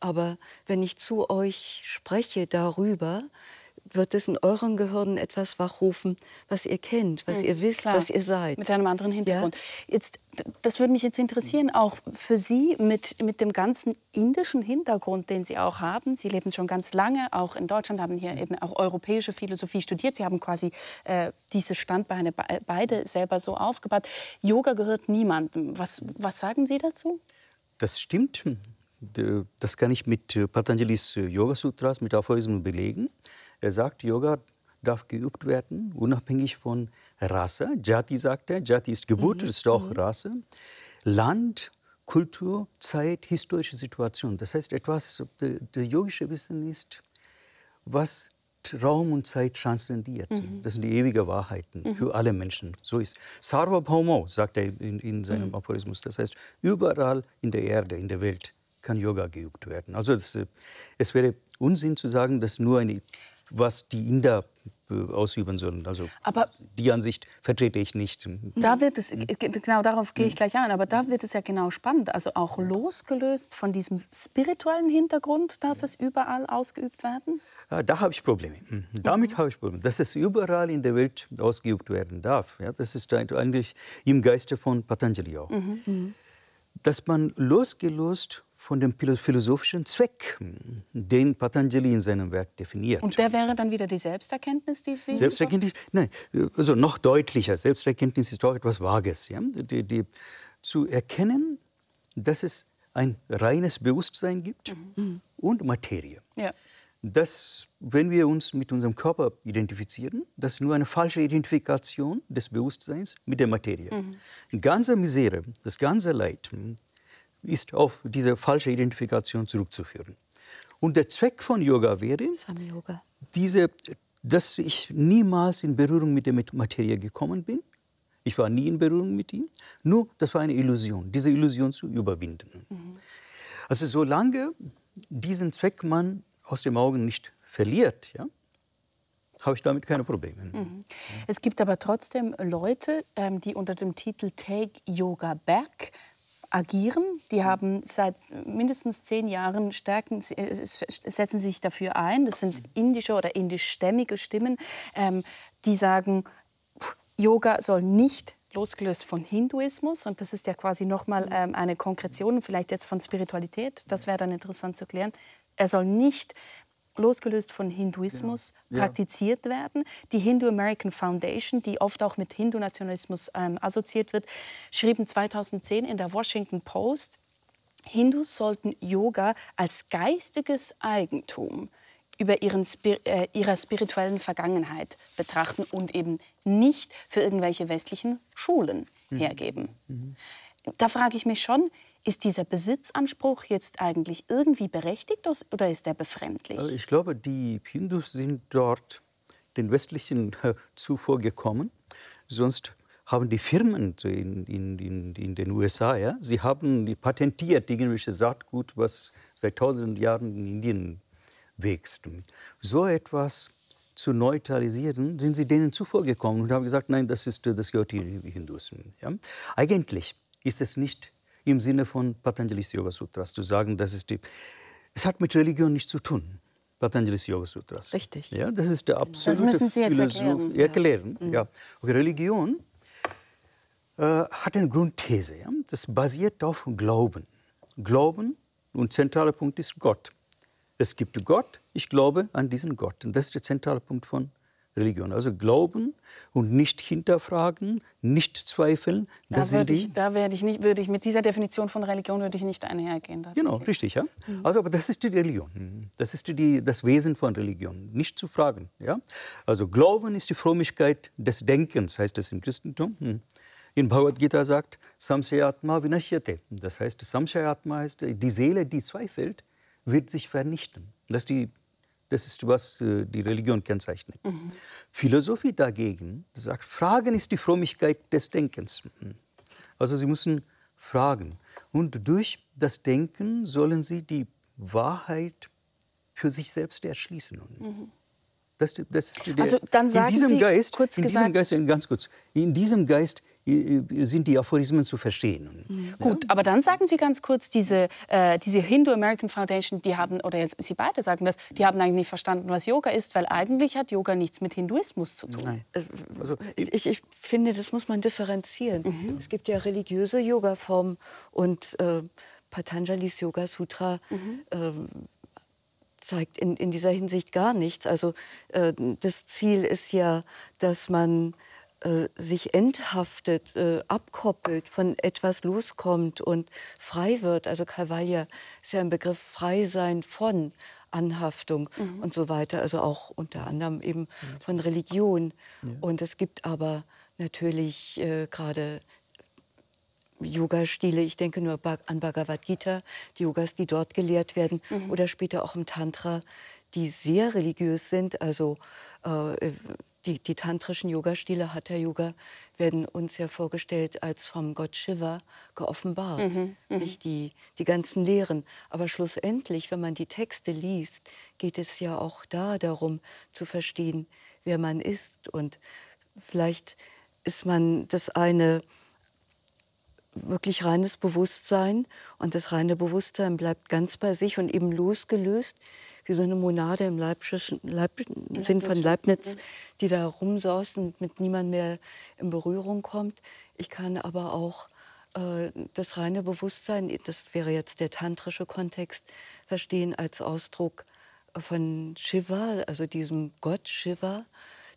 Speaker 3: Aber wenn ich zu euch spreche darüber, wird es in euren Gehirnen etwas wachrufen, was ihr kennt, was mhm, ihr wisst, klar. was ihr seid.
Speaker 1: Mit einem anderen Hintergrund. Ja? Jetzt, das würde mich jetzt interessieren, auch für Sie mit, mit dem ganzen indischen Hintergrund, den Sie auch haben. Sie leben schon ganz lange, auch in Deutschland, haben hier eben auch europäische Philosophie studiert. Sie haben quasi äh, dieses Standbeine beide selber so aufgebaut. Yoga gehört niemandem. Was, was sagen Sie dazu?
Speaker 4: Das stimmt. Das kann ich mit Patanjalis Yoga Sutras, mit Aphorismen belegen. Er sagt, Yoga darf geübt werden, unabhängig von Rasse. Jati sagt er, Jati ist Geburt, mhm. ist auch mhm. Rasse. Land, Kultur, Zeit, historische Situation. Das heißt, etwas, das yogische Wissen ist, was Raum und Zeit transzendiert. Mhm. Das sind die ewigen Wahrheiten mhm. für alle Menschen. So ist Sarva Bhaumo, sagt er in, in seinem mhm. Aphorismus. Das heißt, überall in der Erde, in der Welt kann Yoga geübt werden. Also es, es wäre Unsinn zu sagen, dass nur eine was die Inder äh, ausüben sollen. Also aber die Ansicht vertrete ich nicht.
Speaker 1: Da wird es, genau darauf gehe ich gleich ein, aber da wird es ja genau spannend. Also auch losgelöst von diesem spirituellen Hintergrund darf es überall ausgeübt werden?
Speaker 4: Ja, da habe ich Probleme. Mhm. Damit mhm. habe ich Probleme. Dass es überall in der Welt ausgeübt werden darf, ja, das ist eigentlich im Geiste von Patanjali auch. Mhm. mhm. Dass man losgelöst von dem philosophischen Zweck, den Patanjali in seinem Werk definiert.
Speaker 1: Und der wäre dann wieder die Selbsterkenntnis, die Sie
Speaker 4: Selbsterkenntnis, nein, also noch deutlicher. Selbsterkenntnis ist auch etwas Vages. Ja? Die, die, zu erkennen, dass es ein reines Bewusstsein gibt mhm. und Materie. Ja. Das, wenn wir uns mit unserem Körper identifizieren, das ist nur eine falsche Identifikation des Bewusstseins mit der Materie. Mhm. Ganze Misere, das ganze Leid, ist auf diese falsche Identifikation zurückzuführen. Und der Zweck von Yoga wäre, Yoga. Diese, dass ich niemals in Berührung mit der Materie gekommen bin. Ich war nie in Berührung mit ihm. Nur, das war eine Illusion, diese Illusion zu überwinden. Mhm. Also solange diesen Zweck man aus den Augen nicht verliert, ja, habe ich damit keine Probleme. Mhm.
Speaker 1: Es gibt aber trotzdem Leute, ähm, die unter dem Titel Take Yoga Back agieren. Die haben seit mindestens zehn Jahren stärken, äh, setzen sich dafür ein. Das sind indische oder indischstämmige Stimmen, ähm, die sagen, Yoga soll nicht losgelöst von Hinduismus und das ist ja quasi nochmal ähm, eine Konkretion, vielleicht jetzt von Spiritualität, das wäre dann interessant zu klären. Er soll nicht losgelöst von Hinduismus ja. praktiziert werden. Die Hindu American Foundation, die oft auch mit Hindu-Nationalismus ähm, assoziiert wird, schrieben 2010 in der Washington Post, Hindus sollten Yoga als geistiges Eigentum über ihren, äh, ihrer spirituellen Vergangenheit betrachten und eben nicht für irgendwelche westlichen Schulen mhm. hergeben. Mhm. Da frage ich mich schon, ist dieser Besitzanspruch jetzt eigentlich irgendwie berechtigt oder ist er befremdlich?
Speaker 4: Also ich glaube, die Hindus sind dort den westlichen äh, zuvor gekommen. Sonst haben die Firmen in, in, in, in, den USA, ja, sie haben die patentiert irgendwelche Saatgut, was seit tausend Jahren in Indien wächst. So etwas zu neutralisieren, sind sie denen zuvor gekommen und haben gesagt, nein, das ist das gehört die Hindus. Ja? Eigentlich ist es nicht im Sinne von Patanjali's Yoga Sutras zu sagen, das ist die. Es hat mit Religion nichts zu tun. Patanjali's Yoga Sutras.
Speaker 1: Richtig.
Speaker 4: Ja, das ist der absolute
Speaker 1: Das müssen Sie jetzt erklären.
Speaker 4: erklären. Ja. ja. Okay, Religion äh, hat eine Grundthese. Ja? Das basiert auf Glauben. Glauben und zentraler Punkt ist Gott. Es gibt Gott, ich glaube an diesen Gott. Und das ist der zentrale Punkt von Religion. Also glauben und nicht hinterfragen, nicht zweifeln.
Speaker 1: Da, würde ich, da werde ich nicht, würde ich mit dieser Definition von Religion würde ich nicht einhergehen.
Speaker 4: Genau, richtig, ja. Mhm. Also, aber das ist die Religion. Das ist die, das Wesen von Religion, nicht zu fragen. Ja? Also Glauben ist die Frömmigkeit des Denkens, heißt es im Christentum. Hm. In Bhagavad Gita sagt Samshayatma vinashyate. Das heißt, Samshayatma heißt die Seele, die zweifelt, wird sich vernichten. Das ist die das ist, was äh, die Religion kennzeichnet. Mhm. Philosophie dagegen sagt, Fragen ist die Frömmigkeit des Denkens. Mhm. Also Sie müssen fragen. Und durch das Denken sollen Sie die Wahrheit für sich selbst erschließen. Mhm. Das, das ist der,
Speaker 1: also dann sagen
Speaker 4: in diesem
Speaker 1: Sie,
Speaker 4: Geist,
Speaker 1: kurz
Speaker 4: in
Speaker 1: gesagt,
Speaker 4: diesem Geist, ganz kurz, in diesem Geist sind die Aphorismen zu verstehen.
Speaker 1: Mhm. Ja? Gut, aber dann sagen Sie ganz kurz, diese, äh, diese Hindu American Foundation, die haben, oder jetzt, Sie beide sagen das, die haben eigentlich nicht verstanden, was Yoga ist, weil eigentlich hat Yoga nichts mit Hinduismus zu tun. Nein.
Speaker 3: Äh, also, ich, ich, finde, das muss man differenzieren. Mhm. Es gibt ja religiöse Yoga-Formen und äh, Patanjalis Yoga Sutra mhm. ähm, zeigt in, in dieser Hinsicht gar nichts. Also äh, das Ziel ist ja, dass man äh, sich enthaftet, äh, abkoppelt, von etwas loskommt und frei wird. Also Kaivalya ist ja ein Begriff frei sein von Anhaftung mhm. und so weiter. Also auch unter anderem eben von Religion. Ja. Und es gibt aber natürlich äh, gerade Yoga-Stile, ich denke nur an Bhagavad Gita, die Yogas, die dort gelehrt werden, mhm. oder später auch im Tantra, die sehr religiös sind. Also äh, die, die, tantrischen Yoga-Stile, Hatha-Yoga, werden uns ja vorgestellt als vom Gott Shiva geoffenbart. Mhm, mhm, nicht die, die ganzen Lehren. Aber schlussendlich, wenn man die Texte liest, geht es ja auch da darum zu verstehen, wer man ist. Und vielleicht ist man das eine wirklich reines Bewusstsein und das reine Bewusstsein bleibt ganz bei sich und eben losgelöst, wie so eine Monade im Leibschen, Leib, Sinn von Leibniz, die da rumsaust und mit niemand mehr in Berührung kommt. Ich kann aber auch äh, das reine Bewusstsein, das wäre jetzt der tantrische Kontext, verstehen als Ausdruck von Shiva, also diesem Gott Shiva,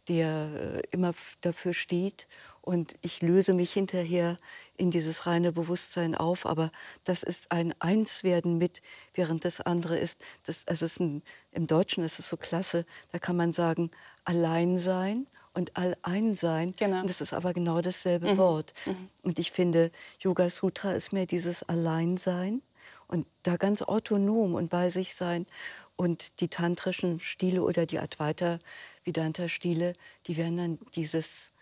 Speaker 3: der äh, immer dafür steht und ich löse mich hinterher in dieses reine Bewusstsein auf, aber das ist ein Einswerden mit, während das andere ist, das, also ist ein, im Deutschen ist es so klasse, da kann man sagen, Alleinsein und Alleinsein. Genau. Und das ist aber genau dasselbe mhm. Wort. Mhm. Und ich finde, Yoga Sutra ist mehr dieses Alleinsein und da ganz autonom und bei sich sein. Und die tantrischen Stile oder die Advaita Vedanta Stile, die werden dann dieses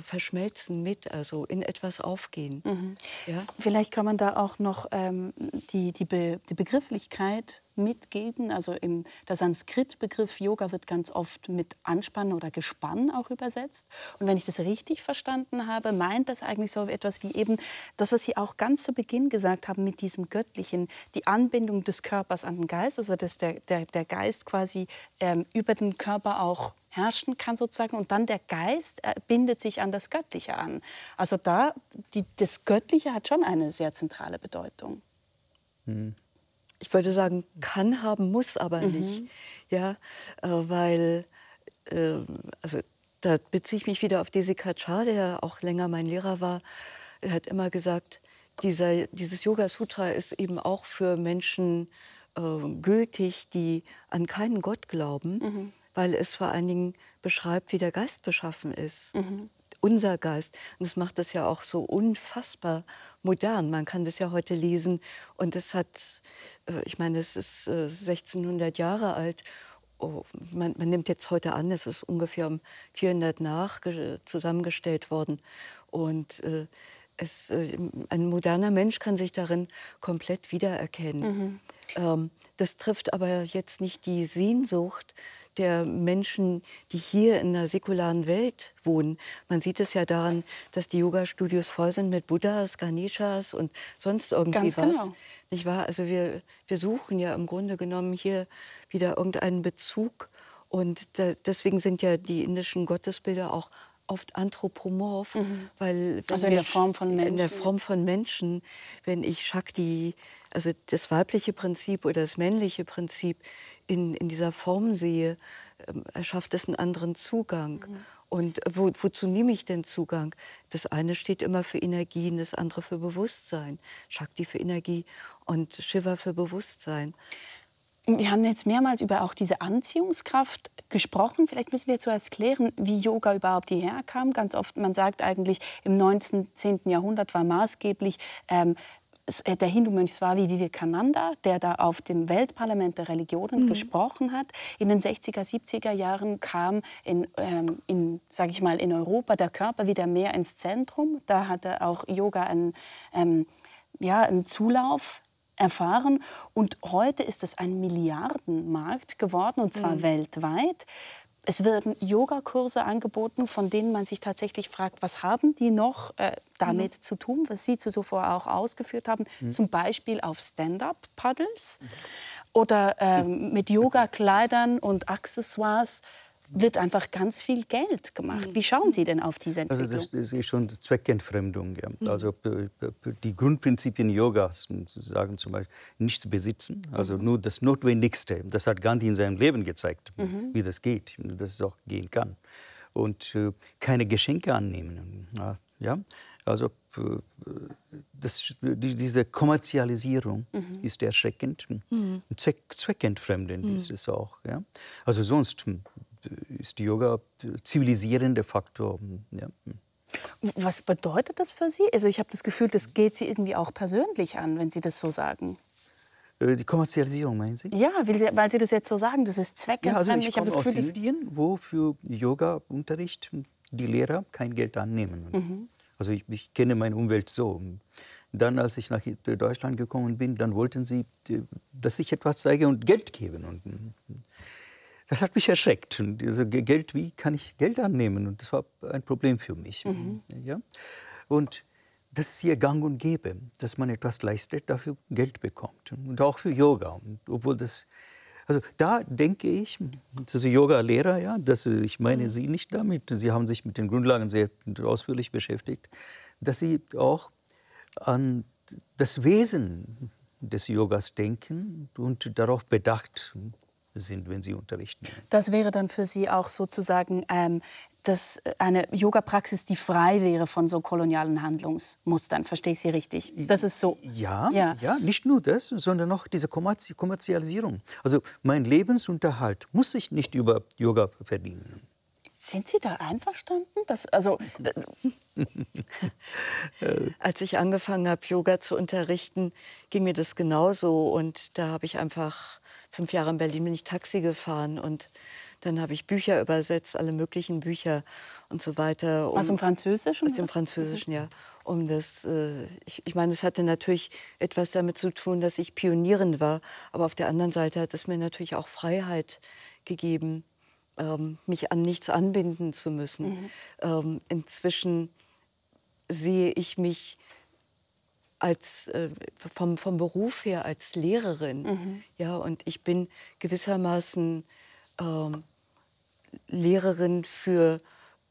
Speaker 3: verschmelzen mit, also in etwas aufgehen.
Speaker 1: Mhm. Ja? Vielleicht kann man da auch noch ähm, die, die, Be die, Begrifflichkeit mitgeben? Also im, der Sanskrit-Begriff Yoga wird ganz oft mit Anspannen oder Gespann auch übersetzt. Und wenn ich das richtig verstanden habe, meint das eigentlich so etwas wie eben das, was Sie auch ganz zu Beginn gesagt haben mit diesem Göttlichen, die Anbindung des Körpers an den Geist, also dass der, der, der Geist quasi ähm, über den Körper auch herrschen kann sozusagen und dann der Geist äh, bindet sich an das Göttliche an. Also da, die, das Göttliche hat schon eine sehr zentrale Bedeutung.
Speaker 3: Mhm ich würde sagen, kann haben, muss aber mhm. nicht. Ja, äh, weil, äh, also da beziehe ich mich wieder auf Desi Kachar, der auch länger mein Lehrer war. Er hat immer gesagt, dieser, dieses Yoga Sutra ist eben auch für Menschen äh, gültig, die an keinen Gott glauben, mhm. weil es vor allen Dingen beschreibt, wie der Geist beschaffen ist. Mhm unser Geist. Und das macht das ja auch so unfassbar modern. Man kann das ja heute lesen und es hat, äh, ich meine, es ist 1600 äh, Jahre alt. Oh, man, man, nimmt jetzt heute an, es ist ungefähr um 400 nach zusammengestellt worden. Und äh, es, äh, ein moderner Mensch kann sich darin komplett wiedererkennen. Mhm. Ähm, das trifft aber jetzt nicht die Sehnsucht der Menschen, die hier in der säkularen Welt wohnen. Man sieht es ja daran, dass die Yoga-Studios voll sind mit Buddhas, Ganeshas und sonst irgendwie
Speaker 1: Ganz
Speaker 3: was.
Speaker 1: Genau.
Speaker 3: Nicht wahr? Also wir, wir suchen ja im Grunde genommen hier wieder irgendeinen Bezug. Und da, deswegen sind ja die indischen Gottesbilder auch oft anthropomorph, mhm. weil
Speaker 1: also in der Form von Menschen.
Speaker 3: In der Form von Menschen, wenn ich Shakti, also das weibliche Prinzip oder das männliche Prinzip in, in dieser Form sehe, ähm, erschafft es einen anderen Zugang. Mhm. Und wo, wozu nehme ich denn Zugang? Das eine steht immer für Energie und das andere für Bewusstsein. Shakti für Energie und Shiva für Bewusstsein.
Speaker 1: Wir haben jetzt mehrmals über auch diese Anziehungskraft gesprochen. Vielleicht müssen wir zuerst klären, wie Yoga überhaupt hierher kam. Ganz oft, man sagt eigentlich, im 19. Jahrhundert war maßgeblich ähm, äh, der Hindu-Mönch Swami Vivekananda, der da auf dem Weltparlament der Religionen mhm. gesprochen hat. In den 60er, 70er Jahren kam in, ähm, in sage ich mal, in Europa der Körper wieder mehr ins Zentrum. Da hatte auch Yoga einen, ähm, ja, einen Zulauf erfahren. Und heute ist es ein Milliardenmarkt geworden, und zwar mhm. weltweit. Es werden Yogakurse angeboten, von denen man sich tatsächlich fragt, was haben die noch äh, damit mhm. zu tun, was Sie zuvor auch ausgeführt haben, mhm. zum Beispiel auf Stand-up-Paddles mhm. oder ähm, mit Yoga-Kleidern und Accessoires wird einfach ganz viel Geld gemacht. Wie schauen Sie denn auf diese Entwicklung?
Speaker 4: Also das, das ist schon Zweckentfremdung. Ja. Mhm. Also die Grundprinzipien Yogas, sagen zum Beispiel nichts besitzen, also mhm. nur das Notwendigste. Das hat Gandhi in seinem Leben gezeigt, mhm. wie das geht, dass es auch gehen kann. Und äh, keine Geschenke annehmen. Ja, also das, diese Kommerzialisierung mhm. ist erschreckend. Mhm. Zweck, zweckentfremdend mhm. ist es auch. Ja? Also sonst ist Yoga zivilisierender Faktor. Ja.
Speaker 1: Was bedeutet das für Sie? Also ich habe das Gefühl, das geht Sie irgendwie auch persönlich an, wenn Sie das so sagen.
Speaker 4: Äh, die Kommerzialisierung, meinen Sie?
Speaker 1: Ja, weil Sie, weil Sie das jetzt so sagen, das ist zweckentfremd.
Speaker 4: Ja, also ich, komme aus Gefühl, Indien, wo für Yoga-Unterricht die Lehrer kein Geld annehmen. Mhm. Also ich, ich, kenne meine Umwelt so. Dann, als ich nach Deutschland gekommen bin, dann wollten sie, dass ich etwas zeige und Geld geben. Und das hat mich erschreckt. Und also Geld, wie kann ich Geld annehmen? Und das war ein Problem für mich. Mhm. Ja? Und das ist hier gang und gäbe, dass man etwas leistet, dafür Geld bekommt. Und auch für Yoga. Und obwohl das, also da denke ich, ist Yoga-Lehrer, ja, dass, ich meine mhm. Sie nicht damit, Sie haben sich mit den Grundlagen sehr ausführlich beschäftigt, dass Sie auch an das Wesen des Yogas denken und darauf bedacht sind, wenn sie unterrichten.
Speaker 1: Das wäre dann für Sie auch sozusagen ähm, das, äh, eine Yoga-Praxis, die frei wäre von so kolonialen Handlungsmustern. Verstehe ich Sie richtig? Das ist so.
Speaker 4: Ja, ja, ja. nicht nur das, sondern auch diese Kommerzi Kommerzialisierung. Also mein Lebensunterhalt muss ich nicht über Yoga verdienen.
Speaker 1: Sind Sie da einverstanden? Das, also,
Speaker 3: Als ich angefangen habe, Yoga zu unterrichten, ging mir das genauso. Und da habe ich einfach fünf Jahre in Berlin bin ich Taxi gefahren und dann habe ich Bücher übersetzt, alle möglichen Bücher und so weiter.
Speaker 1: Um, aus dem Französischen?
Speaker 3: Aus dem Französischen, ja. um das, äh, ich, ich meine, es hatte natürlich etwas damit zu tun, dass ich Pionierin war, aber auf der anderen Seite hat es mir natürlich auch Freiheit gegeben, ähm, mich an nichts anbinden zu müssen. Mhm. Ähm, inzwischen sehe ich mich als, äh, vom, vom Beruf her als Lehrerin. Mhm. Ja, und ich bin gewissermaßen ähm, Lehrerin für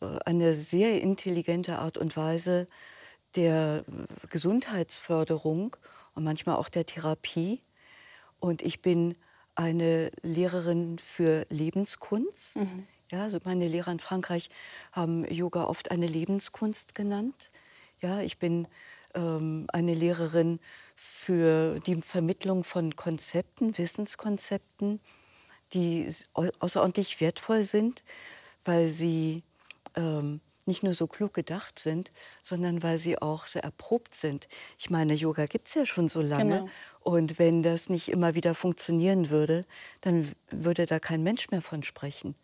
Speaker 3: äh, eine sehr intelligente Art und Weise der Gesundheitsförderung und manchmal auch der Therapie. Und ich bin eine Lehrerin für Lebenskunst. Mhm. Ja, also meine Lehrer in Frankreich haben Yoga oft eine Lebenskunst genannt. Ja, ich bin eine Lehrerin für die Vermittlung von Konzepten, Wissenskonzepten, die außerordentlich wertvoll sind, weil sie ähm, nicht nur so klug gedacht sind, sondern weil sie auch sehr erprobt sind. Ich meine, Yoga gibt es ja schon so lange. Genau. Und wenn das nicht immer wieder funktionieren würde, dann würde da kein Mensch mehr von sprechen.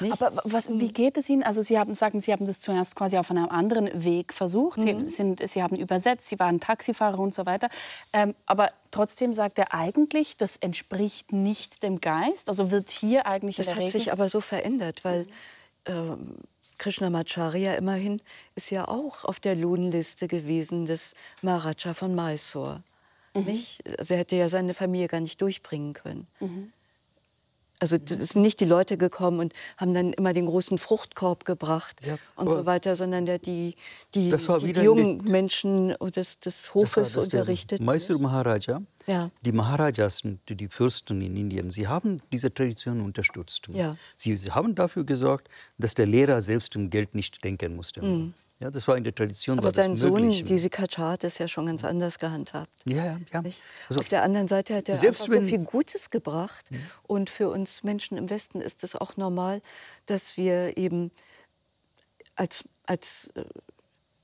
Speaker 1: Nicht? Aber was, wie geht es Ihnen? Also Sie haben sagen, Sie haben das zuerst quasi auf einem anderen Weg versucht. Mhm. Sie, sind, Sie haben übersetzt, Sie waren Taxifahrer und so weiter. Ähm, aber trotzdem sagt er eigentlich, das entspricht nicht dem Geist. Also wird hier eigentlich
Speaker 3: das hat Regel sich aber so verändert, weil ähm, Krishnamacharya immerhin ist ja auch auf der Lohnliste gewesen des Maharaja von Mysore. Mhm. Nicht? Also er hätte ja seine Familie gar nicht durchbringen können. Mhm. Also es sind nicht die Leute gekommen und haben dann immer den großen Fruchtkorb gebracht ja, und so weiter, sondern der, die, die, die, jungen Menschen des, des Hofes das unterrichtet.
Speaker 4: Mysore Maharaja, ja. die Maharajas, die Fürsten in Indien, sie haben diese Tradition unterstützt. Ja. Sie, sie, haben dafür gesorgt, dass der Lehrer selbst um Geld nicht denken musste. Mhm. Ja, das war in der Tradition.
Speaker 3: Aber sein Sohn, diese Kacha, hat es ja schon ganz anders gehandhabt.
Speaker 4: Ja, ja. ja.
Speaker 3: Also Auf der anderen Seite hat er selbst so viel Gutes gebracht. Ja. Und für uns Menschen im Westen ist es auch normal, dass wir eben als, als äh,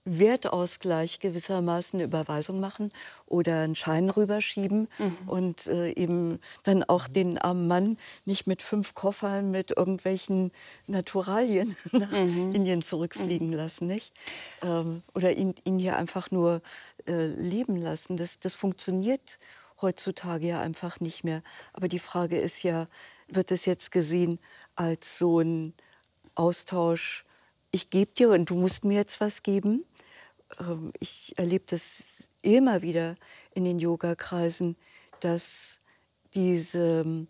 Speaker 3: Wertausgleich gewissermaßen eine Überweisung machen oder einen Schein rüberschieben mhm. und äh, eben dann auch den armen Mann nicht mit fünf Koffern mit irgendwelchen Naturalien nach mhm. Indien zurückfliegen mhm. lassen, nicht? Ähm, oder ihn, ihn hier einfach nur äh, leben lassen. Das, das funktioniert heutzutage ja einfach nicht mehr. Aber die Frage ist ja, wird es jetzt gesehen als so ein Austausch, ich gebe dir und du musst mir jetzt was geben? Ähm, ich erlebe das immer wieder in den Yoga-Kreisen, dass diese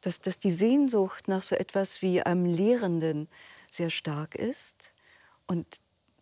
Speaker 3: dass, dass die Sehnsucht nach so etwas wie einem Lehrenden sehr stark ist und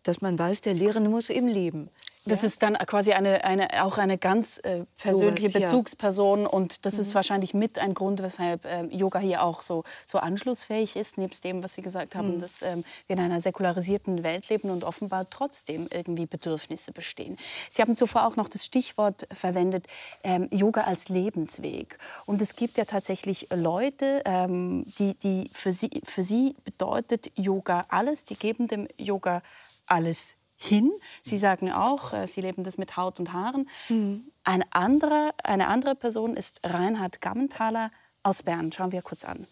Speaker 3: dass man weiß, der Lehrende muss eben leben.
Speaker 1: Das ja? ist dann quasi eine, eine, auch eine ganz äh, persönliche so Bezugsperson und das mhm. ist wahrscheinlich mit ein Grund, weshalb äh, Yoga hier auch so, so anschlussfähig ist, nebst dem, was Sie gesagt haben, mhm. dass ähm, wir in einer säkularisierten Welt leben und offenbar trotzdem irgendwie Bedürfnisse bestehen. Sie haben zuvor auch noch das Stichwort verwendet, ähm, Yoga als Lebensweg. Und es gibt ja tatsächlich Leute, ähm, die, die für, sie, für sie bedeutet Yoga alles, die geben dem Yoga alles hin. Sie sagen auch, äh, Sie leben das mit Haut und Haaren. Mhm. Ein anderer, eine andere Person ist Reinhard Gammenthaler aus Bern. Schauen wir kurz an.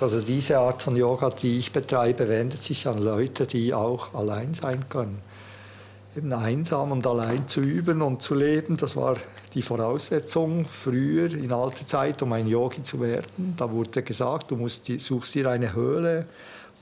Speaker 5: Also diese Art von Yoga, die ich betreibe, wendet sich an Leute, die auch allein sein können. Eben einsam und allein zu üben und zu leben, das war die Voraussetzung früher in alter Zeit, um ein Yogi zu werden. Da wurde gesagt, du musst, suchst dir eine Höhle,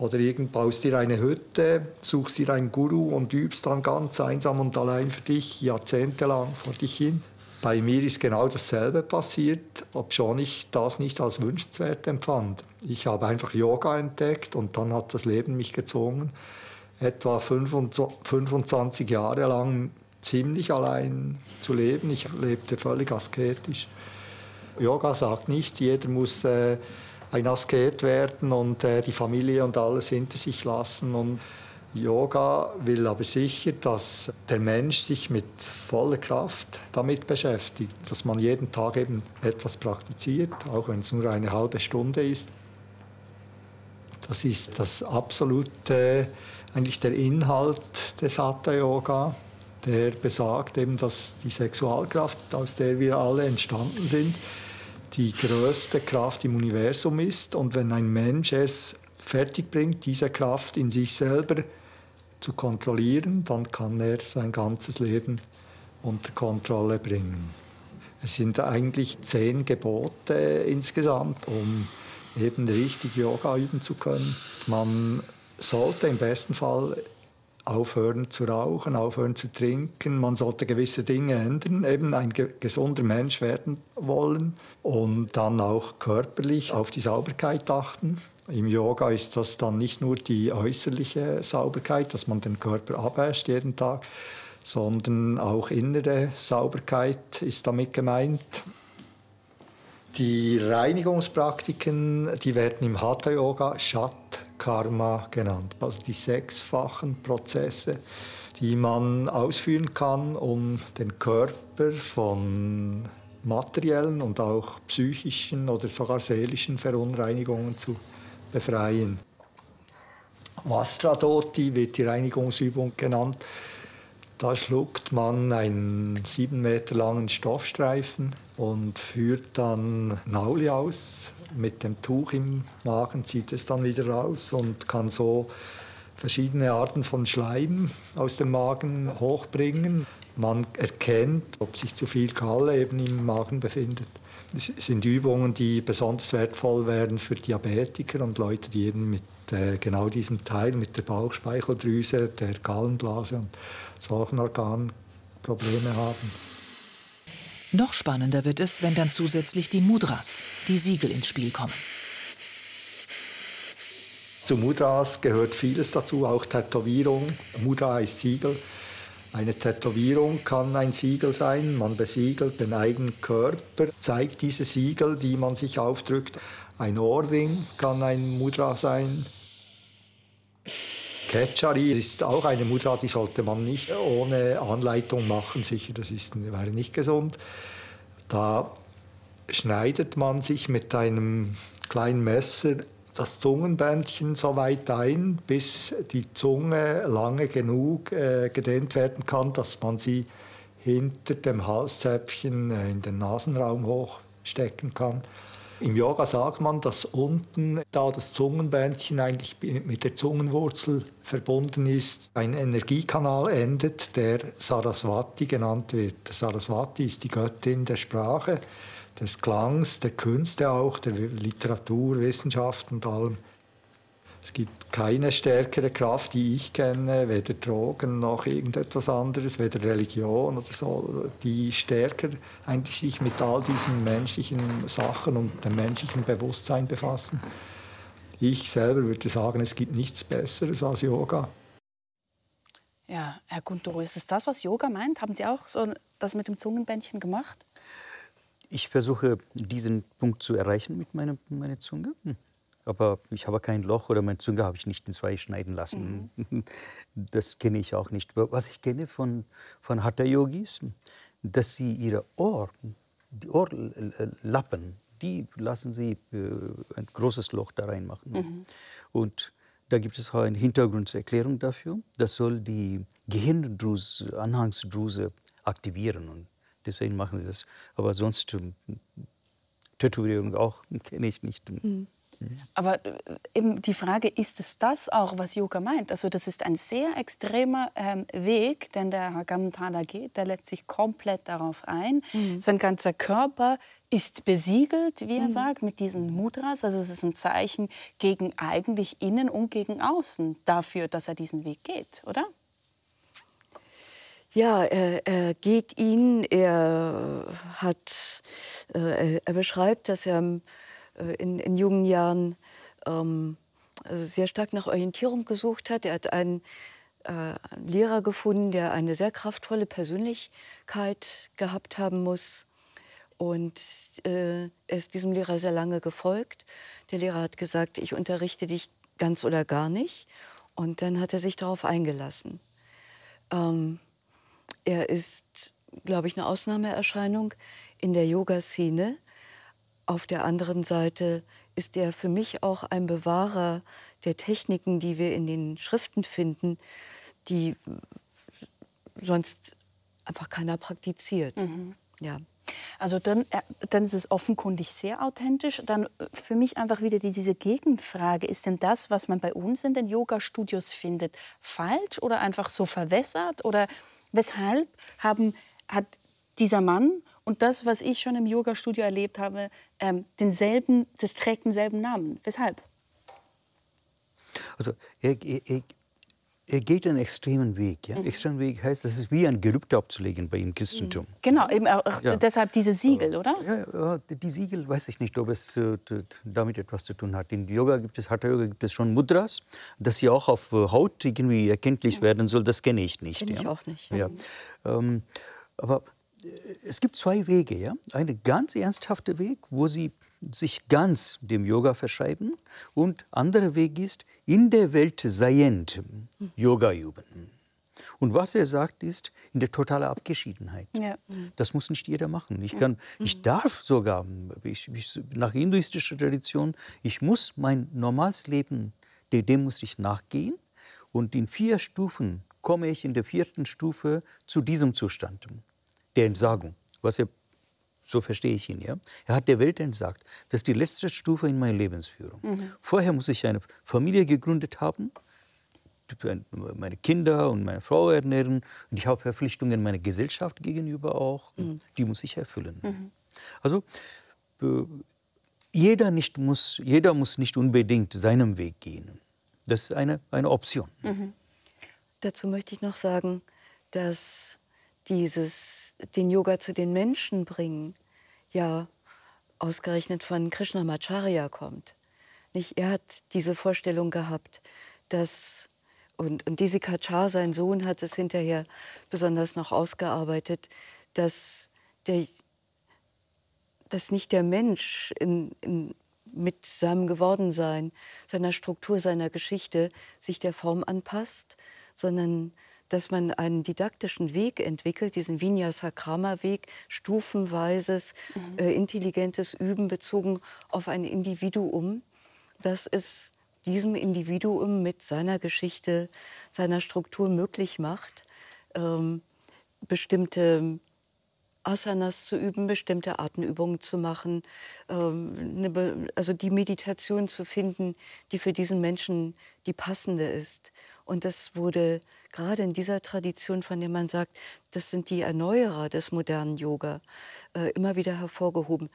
Speaker 5: oder irgend baust dir eine Hütte, suchst dir einen Guru und übst dann ganz einsam und allein für dich jahrzehntelang vor dich hin. Bei mir ist genau dasselbe passiert, obschon ich das nicht als wünschenswert empfand. Ich habe einfach Yoga entdeckt und dann hat das Leben mich gezwungen, etwa 25 Jahre lang ziemlich allein zu leben. Ich lebte völlig asketisch. Yoga sagt nicht, jeder muss äh, ein Asket werden und äh, die Familie und alles hinter sich lassen. Und Yoga will aber sicher, dass der Mensch sich mit voller Kraft damit beschäftigt, dass man jeden Tag eben etwas praktiziert, auch wenn es nur eine halbe Stunde ist. Das ist das absolute, eigentlich der Inhalt des Hatha Yoga, der besagt eben, dass die Sexualkraft, aus der wir alle entstanden sind, die größte Kraft im Universum ist. Und wenn ein Mensch es fertigbringt, diese Kraft in sich selber zu kontrollieren, dann kann er sein ganzes Leben unter Kontrolle bringen. Es sind eigentlich zehn Gebote insgesamt, um eben richtig Yoga üben zu können. Man sollte im besten Fall aufhören zu rauchen, aufhören zu trinken. Man sollte gewisse Dinge ändern, eben ein gesunder Mensch werden wollen und dann auch körperlich auf die Sauberkeit achten. Im Yoga ist das dann nicht nur die äußerliche Sauberkeit, dass man den Körper abwäscht jeden Tag, sondern auch innere Sauberkeit ist damit gemeint. Die Reinigungspraktiken, die werden im Hatha Yoga Shat Karma genannt, also die sechsfachen Prozesse, die man ausführen kann, um den Körper von materiellen und auch psychischen oder sogar seelischen Verunreinigungen zu befreien. Vastradoti wird die Reinigungsübung genannt. Da schluckt man einen sieben Meter langen Stoffstreifen und führt dann Nauli aus, mit dem Tuch im Magen zieht es dann wieder raus und kann so verschiedene Arten von Schleim aus dem Magen hochbringen. Man erkennt, ob sich zu viel Kalle eben im Magen befindet. Es sind Übungen, die besonders wertvoll wären für Diabetiker und Leute, die eben mit äh, genau diesem Teil, mit der Bauchspeicheldrüse, der Gallenblase und solchen Organen Probleme haben.
Speaker 6: Noch spannender wird es, wenn dann zusätzlich die Mudras, die Siegel ins Spiel kommen.
Speaker 5: Zu Mudras gehört vieles dazu, auch Tätowierung. Mudra ist Siegel. Eine Tätowierung kann ein Siegel sein. Man besiegelt den eigenen Körper, zeigt diese Siegel, die man sich aufdrückt. Ein Ohrring kann ein Mudra sein. Ketchari ist auch eine Mudra, die sollte man nicht ohne Anleitung machen. Sicher, das ist, wäre nicht gesund. Da schneidet man sich mit einem kleinen Messer das Zungenbändchen so weit ein, bis die Zunge lange genug äh, gedehnt werden kann, dass man sie hinter dem Halszäpfchen äh, in den Nasenraum hochstecken kann. Im Yoga sagt man, dass unten, da das Zungenbändchen eigentlich mit der Zungenwurzel verbunden ist, ein Energiekanal endet, der Saraswati genannt wird. Saraswati ist die Göttin der Sprache, des Klangs, der Künste auch, der Literatur, Wissenschaft und allem. Es gibt keine stärkere Kraft, die ich kenne, weder Drogen noch irgendetwas anderes, weder Religion oder so, die stärker eigentlich sich mit all diesen menschlichen Sachen und dem menschlichen Bewusstsein befassen. Ich selber würde sagen, es gibt nichts Besseres als Yoga.
Speaker 1: Ja, Herr Gunther, ist es das, was Yoga meint? Haben Sie auch so das mit dem Zungenbändchen gemacht?
Speaker 4: Ich versuche, diesen Punkt zu erreichen mit meiner, meiner Zunge. Hm aber ich habe kein Loch oder meine Zunge habe ich nicht in zwei schneiden lassen. Mhm. Das kenne ich auch nicht. Was ich kenne von, von Hatha-Yogis, dass sie ihre Ohr, die Ohrlappen, die lassen sie äh, ein großes Loch da reinmachen. Mhm. Und da gibt es auch eine Hintergrundserklärung dafür. Das soll die Gehirndruse, Anhangsdruse aktivieren. Und deswegen machen sie das. Aber sonst ähm, Tätowierung auch kenne ich nicht. Mhm.
Speaker 1: Aber äh, eben die Frage, ist es das auch, was Yoga meint? Also das ist ein sehr extremer ähm, Weg, den der Hagamtala geht. Der lässt sich komplett darauf ein. Mhm. Sein ganzer Körper ist besiegelt, wie er mhm. sagt, mit diesen Mudras. Also es ist ein Zeichen gegen eigentlich innen und gegen außen dafür, dass er diesen Weg geht, oder?
Speaker 3: Ja, er, er geht ihn. Er hat, äh, er beschreibt, dass er in, in, jungen Jahren ähm, also sehr stark nach Orientierung gesucht hat. Er hat einen, äh, Lehrer gefunden, der eine sehr kraftvolle Persönlichkeit gehabt haben muss. Und äh, er ist diesem Lehrer sehr lange gefolgt. Der Lehrer hat gesagt, ich unterrichte dich ganz oder gar nicht. Und dann hat er sich darauf eingelassen. Ähm, er ist, glaube ich, eine Ausnahmeerscheinung in der Yoga-Szene. Auf der anderen Seite ist er für mich auch ein Bewahrer der Techniken, die wir in den Schriften finden, die sonst einfach keiner praktiziert. Mhm. Ja.
Speaker 1: Also dann, äh, dann ist es offenkundig sehr authentisch. Dann äh, für mich einfach wieder diese Gegenfrage, ist denn das, was man bei uns in den Yoga-Studios findet, falsch oder einfach so verwässert? Oder weshalb haben, hat dieser Mann und das, was ich schon im Yoga-Studio erlebt habe, ähm, denselben, das trägt denselben Namen? Weshalb?
Speaker 4: Also er, er, er geht einen extremen Weg. Ja? Mhm. Extremen Weg heißt, das ist wie ein Gelübde abzulegen bei im Christentum. Mhm.
Speaker 1: Genau, eben auch ja. deshalb diese Siegel, oder?
Speaker 4: Ja, die Siegel weiß ich nicht, ob es äh, damit etwas zu tun hat. In Yoga gibt es, Hatha Yoga gibt es schon Mudras, dass sie auch auf äh, Haut irgendwie erkenntlich mhm. werden soll. Das kenne ich nicht.
Speaker 3: Kenne ich auch nicht.
Speaker 4: Ja. Ähm, aber es gibt zwei Wege. Ja? Eine ganz ernsthafte Weg, wo sie sich ganz dem Yoga verschreiben und anderer Weg ist, in der Welt seiend Yoga üben. Und was er sagt, ist in der totalen Abgeschiedenheit. Ja. Das muss nicht jeder machen. Ich, kann, ich darf sogar, ich, ich, nach hinduistischer Tradition, ich muss mein normales Leben, dem muss ich nachgehen. Und in vier Stufen komme ich in der vierten Stufe zu diesem Zustand der Entsagung, was er so verstehe ich ihn. Ja? Er hat der Welt entsagt. Das ist die letzte Stufe in meiner Lebensführung. Mhm. Vorher muss ich eine Familie gegründet haben, meine Kinder und meine Frau ernähren. Und ich habe Verpflichtungen meiner Gesellschaft gegenüber auch. Mhm. Die muss ich erfüllen. Mhm. Also äh, jeder, nicht muss, jeder muss nicht unbedingt seinem Weg gehen. Das ist eine, eine Option. Mhm.
Speaker 3: Dazu möchte ich noch sagen, dass dieses den Yoga zu den Menschen bringen, ja ausgerechnet von Krishnamacharya kommt. Nicht? Er hat diese Vorstellung gehabt, dass, und, und Desikachar, sein Sohn, hat es hinterher besonders noch ausgearbeitet, dass, der, dass nicht der Mensch in, in, mit seinem Gewordensein, seiner Struktur, seiner Geschichte sich der Form anpasst, sondern dass man einen didaktischen Weg entwickelt, diesen Vinyasa-Krama-Weg, stufenweises, mhm. äh, intelligentes Üben bezogen auf ein Individuum, das es diesem Individuum mit seiner Geschichte, seiner Struktur möglich macht, ähm, bestimmte Asanas zu üben, bestimmte Atemübungen zu machen, ähm, also die Meditation zu finden, die für diesen Menschen die passende ist. Und das wurde gerade in dieser Tradition, von der man sagt, das sind die Erneuerer des modernen Yoga, äh, immer wieder hervorgehoben.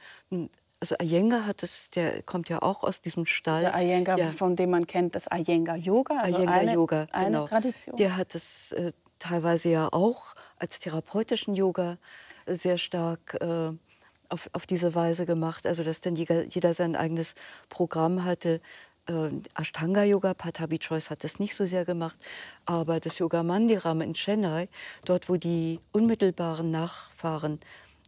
Speaker 3: Also Iyengar hat es, der kommt ja auch aus diesem Stall.
Speaker 1: Also Iyengar, ja. von dem man kennt, das Iyengar Yoga, also
Speaker 3: Iyengar
Speaker 1: eine,
Speaker 3: Yoga,
Speaker 1: eine
Speaker 3: genau.
Speaker 1: Tradition.
Speaker 3: Der hat es äh, teilweise ja auch als therapeutischen Yoga äh, sehr stark äh, auf, auf diese Weise gemacht. Also dass dann jeder, jeder sein eigenes Programm hatte, äh, Ashtanga Yoga, Patabi Choice hat das nicht so sehr gemacht, aber das Yoga Mandiram in Chennai, dort wo die unmittelbaren Nachfahren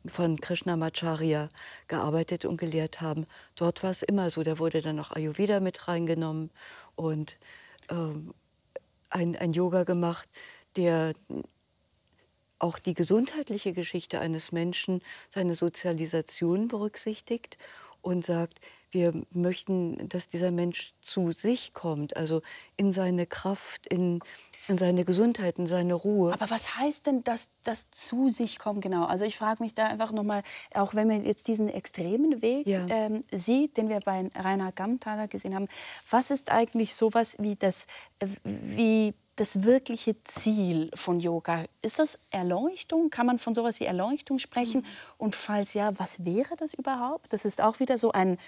Speaker 3: von Krishnamacharya gearbeitet und gelehrt haben, dort war es immer so. Da wurde dann noch Ayurveda mit reingenommen und ähm, ein, ein Yoga gemacht, der auch die gesundheitliche Geschichte eines Menschen, seine Sozialisation berücksichtigt und sagt, wir möchten, dass dieser Mensch zu sich kommt, also in seine Kraft, in, in seine Gesundheit, in seine Ruhe.
Speaker 1: Aber was heißt denn das, das zu sich kommen genau? Also ich frage mich da einfach nochmal, auch wenn man jetzt diesen extremen Weg ja. ähm, sieht, den wir bei Rainer Gamthaler gesehen haben, was ist eigentlich sowas wie das, wie das wirkliche Ziel von Yoga? Ist das Erleuchtung? Kann man von sowas wie Erleuchtung sprechen? Mhm. Und falls ja, was wäre das überhaupt? Das ist auch wieder so ein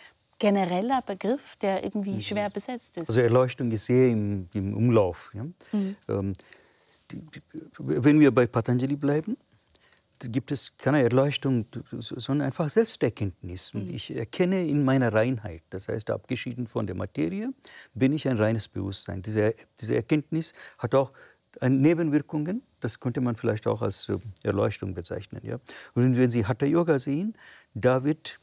Speaker 1: genereller Begriff, der irgendwie mhm. schwer besetzt ist.
Speaker 4: Also Erleuchtung ist sehr im, im Umlauf. Ja? Mhm. Ähm, die, wenn wir bei Patanjali bleiben, gibt es keine Erleuchtung, sondern einfach Selbsterkenntnis. Und mhm. ich erkenne in meiner Reinheit, das heißt, abgeschieden von der Materie, bin ich ein reines Bewusstsein. Diese, diese Erkenntnis hat auch Nebenwirkungen, das könnte man vielleicht auch als äh, Erleuchtung bezeichnen. Ja? Und wenn Sie Hatha Yoga sehen, da wird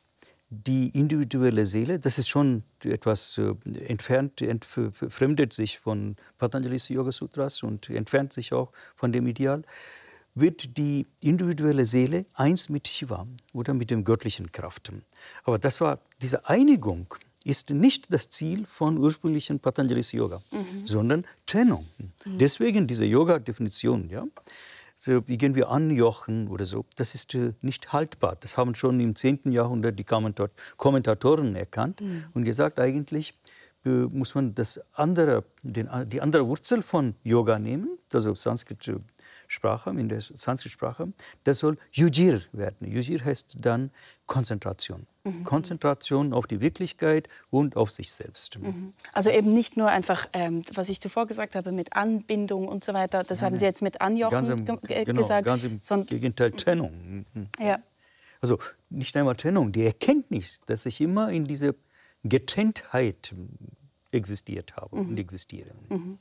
Speaker 4: die individuelle Seele, das ist schon etwas äh, entfernt, entfremdet sich von Patanjali's Yoga Sutras und entfernt sich auch von dem Ideal, wird die individuelle Seele eins mit Shiva oder mit dem göttlichen Kraft. Aber das war diese Einigung ist nicht das Ziel von ursprünglichen Patanjali's Yoga, mhm. sondern Trennung. Mhm. Deswegen diese Yoga-Definition. Ja? So irgendwie anjochen oder so, das ist äh, nicht haltbar. Das haben schon im 10. Jahrhundert die Kommentatoren erkannt mhm. und gesagt, eigentlich äh, muss man das andere, den, die andere Wurzel von Yoga nehmen, also Sanskrit Sprache, in der Sanskrit-Sprache, das soll Yujir werden. Yujir heißt dann Konzentration. Mhm. Konzentration auf die Wirklichkeit und auf sich selbst.
Speaker 1: Mhm. Also eben nicht nur einfach, ähm, was ich zuvor gesagt habe, mit Anbindung und so weiter, das haben Sie jetzt mit Anjochen
Speaker 4: ganz im,
Speaker 1: ge
Speaker 4: genau,
Speaker 1: gesagt.
Speaker 4: Ganz im Gegenteil, Trennung.
Speaker 1: Mhm. Ja.
Speaker 4: Also nicht einmal Trennung, die Erkenntnis, dass ich immer in dieser Getrenntheit existiert habe und
Speaker 1: mhm.
Speaker 4: existiere.
Speaker 1: Mhm.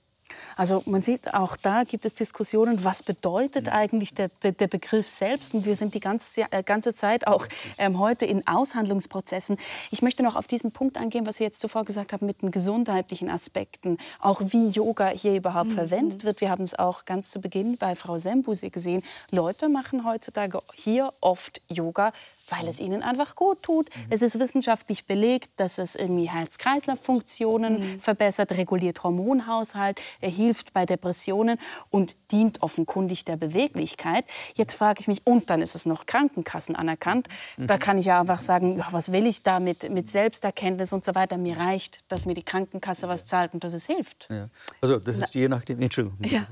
Speaker 1: Also man sieht, auch da gibt es Diskussionen, was bedeutet eigentlich der, der Begriff selbst. Und wir sind die ganze, äh, ganze Zeit auch ähm, heute in Aushandlungsprozessen. Ich möchte noch auf diesen Punkt eingehen, was Sie jetzt zuvor gesagt haben mit den gesundheitlichen Aspekten, auch wie Yoga hier überhaupt mhm. verwendet wird. Wir haben es auch ganz zu Beginn bei Frau Sembuse gesehen. Leute machen heutzutage hier oft Yoga, weil es ihnen einfach gut tut. Mhm. Es ist wissenschaftlich belegt, dass es irgendwie Herz-Kreislauf-Funktionen mhm. verbessert, reguliert Hormonhaushalt, er hilft bei Depressionen und dient offenkundig der Beweglichkeit. Jetzt frage ich mich, und dann ist es noch Krankenkassen anerkannt. Mhm. Da kann ich ja einfach sagen, ja, was will ich da mit, mit Selbsterkenntnis und so weiter. Mir reicht, dass mir die Krankenkasse was zahlt und dass es hilft.
Speaker 4: Ja. Also das ist Na, je nachdem, Entschuldigung.
Speaker 3: Ja.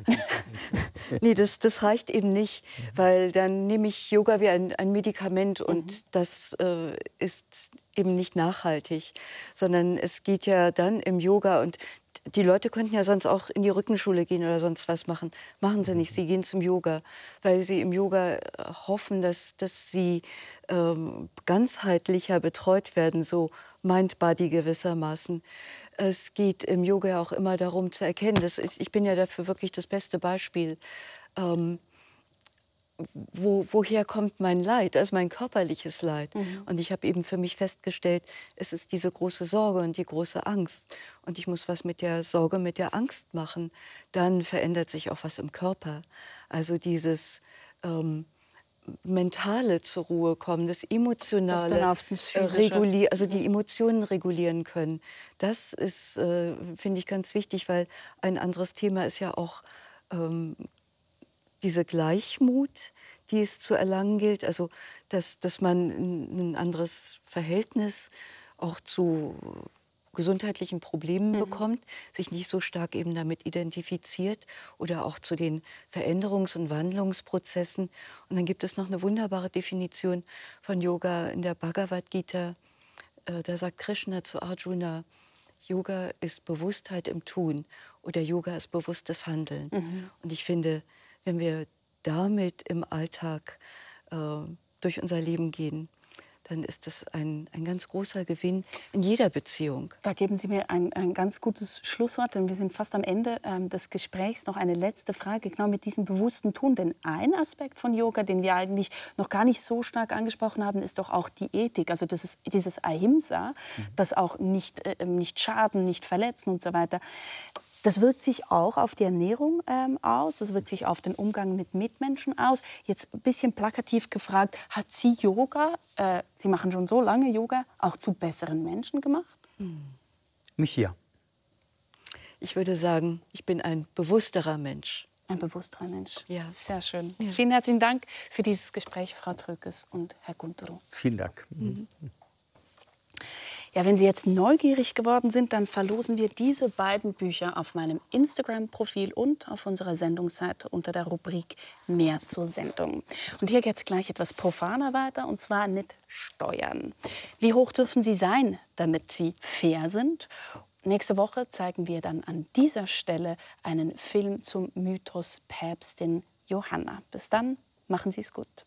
Speaker 3: nee, das, das reicht eben nicht, weil dann nehme ich Yoga wie ein, ein Medikament und mhm. das äh, ist eben nicht nachhaltig, sondern es geht ja dann im Yoga und die Leute könnten ja sonst auch in die Rückenschule gehen oder sonst was machen. Machen sie nicht. Sie gehen zum Yoga, weil sie im Yoga äh, hoffen, dass, dass sie ähm, ganzheitlicher betreut werden, so Mind-Body gewissermaßen. Es geht im Yoga auch immer darum zu erkennen, das ist, ich bin ja dafür wirklich das beste Beispiel. Ähm, wo, woher kommt mein Leid, also mein körperliches Leid. Mhm. Und ich habe eben für mich festgestellt, es ist diese große Sorge und die große Angst. Und ich muss was mit der Sorge, mit der Angst machen. Dann verändert sich auch was im Körper. Also dieses ähm, mentale zur Ruhe kommen, das emotionale das regulieren, also die mhm. Emotionen regulieren können. Das ist, äh, finde ich, ganz wichtig, weil ein anderes Thema ist ja auch ähm, diese Gleichmut, die es zu erlangen gilt, also dass, dass man ein anderes Verhältnis auch zu gesundheitlichen Problemen mhm. bekommt, sich nicht so stark eben damit identifiziert oder auch zu den Veränderungs- und Wandlungsprozessen. Und dann gibt es noch eine wunderbare Definition von Yoga in der Bhagavad Gita. Äh, da sagt Krishna zu Arjuna, Yoga ist Bewusstheit im Tun oder Yoga ist bewusstes Handeln. Mhm. Und ich finde, wenn wir damit im Alltag äh, durch unser Leben gehen, dann ist das ein, ein ganz großer Gewinn in jeder Beziehung.
Speaker 1: Da geben Sie mir ein, ein ganz gutes Schlusswort, denn wir sind fast am Ende ähm, des Gesprächs. Noch eine letzte Frage, genau mit diesem bewussten Tun. Denn ein Aspekt von Yoga, den wir eigentlich noch gar nicht so stark angesprochen haben, ist doch auch die Ethik. Also das ist dieses Ahimsa, mhm. das auch nicht, äh, nicht schaden, nicht verletzen und so weiter. Das wirkt sich auch auf die Ernährung ähm, aus, das wirkt sich auf den Umgang mit Mitmenschen aus. Jetzt ein bisschen plakativ gefragt, hat Sie Yoga, äh, Sie machen schon so lange Yoga, auch zu besseren Menschen gemacht? Hm.
Speaker 4: Mich ja.
Speaker 3: Ich würde sagen, ich bin ein bewussterer Mensch.
Speaker 1: Ein bewussterer Mensch.
Speaker 3: Ja.
Speaker 1: Sehr schön. Ja. Vielen herzlichen Dank für dieses Gespräch, Frau Trökes und Herr Guntero.
Speaker 4: Vielen Dank. Mhm.
Speaker 1: Ja, wenn Sie jetzt neugierig geworden sind, dann verlosen wir diese beiden Bücher auf meinem Instagram-Profil und auf unserer Sendungsseite unter der Rubrik Mehr zur Sendung. Und hier geht es gleich etwas profaner weiter, und zwar mit Steuern. Wie hoch dürfen sie sein, damit sie fair sind? Nächste Woche zeigen wir dann an dieser Stelle einen Film zum Mythos Päpstin Johanna. Bis dann, machen Sie es gut.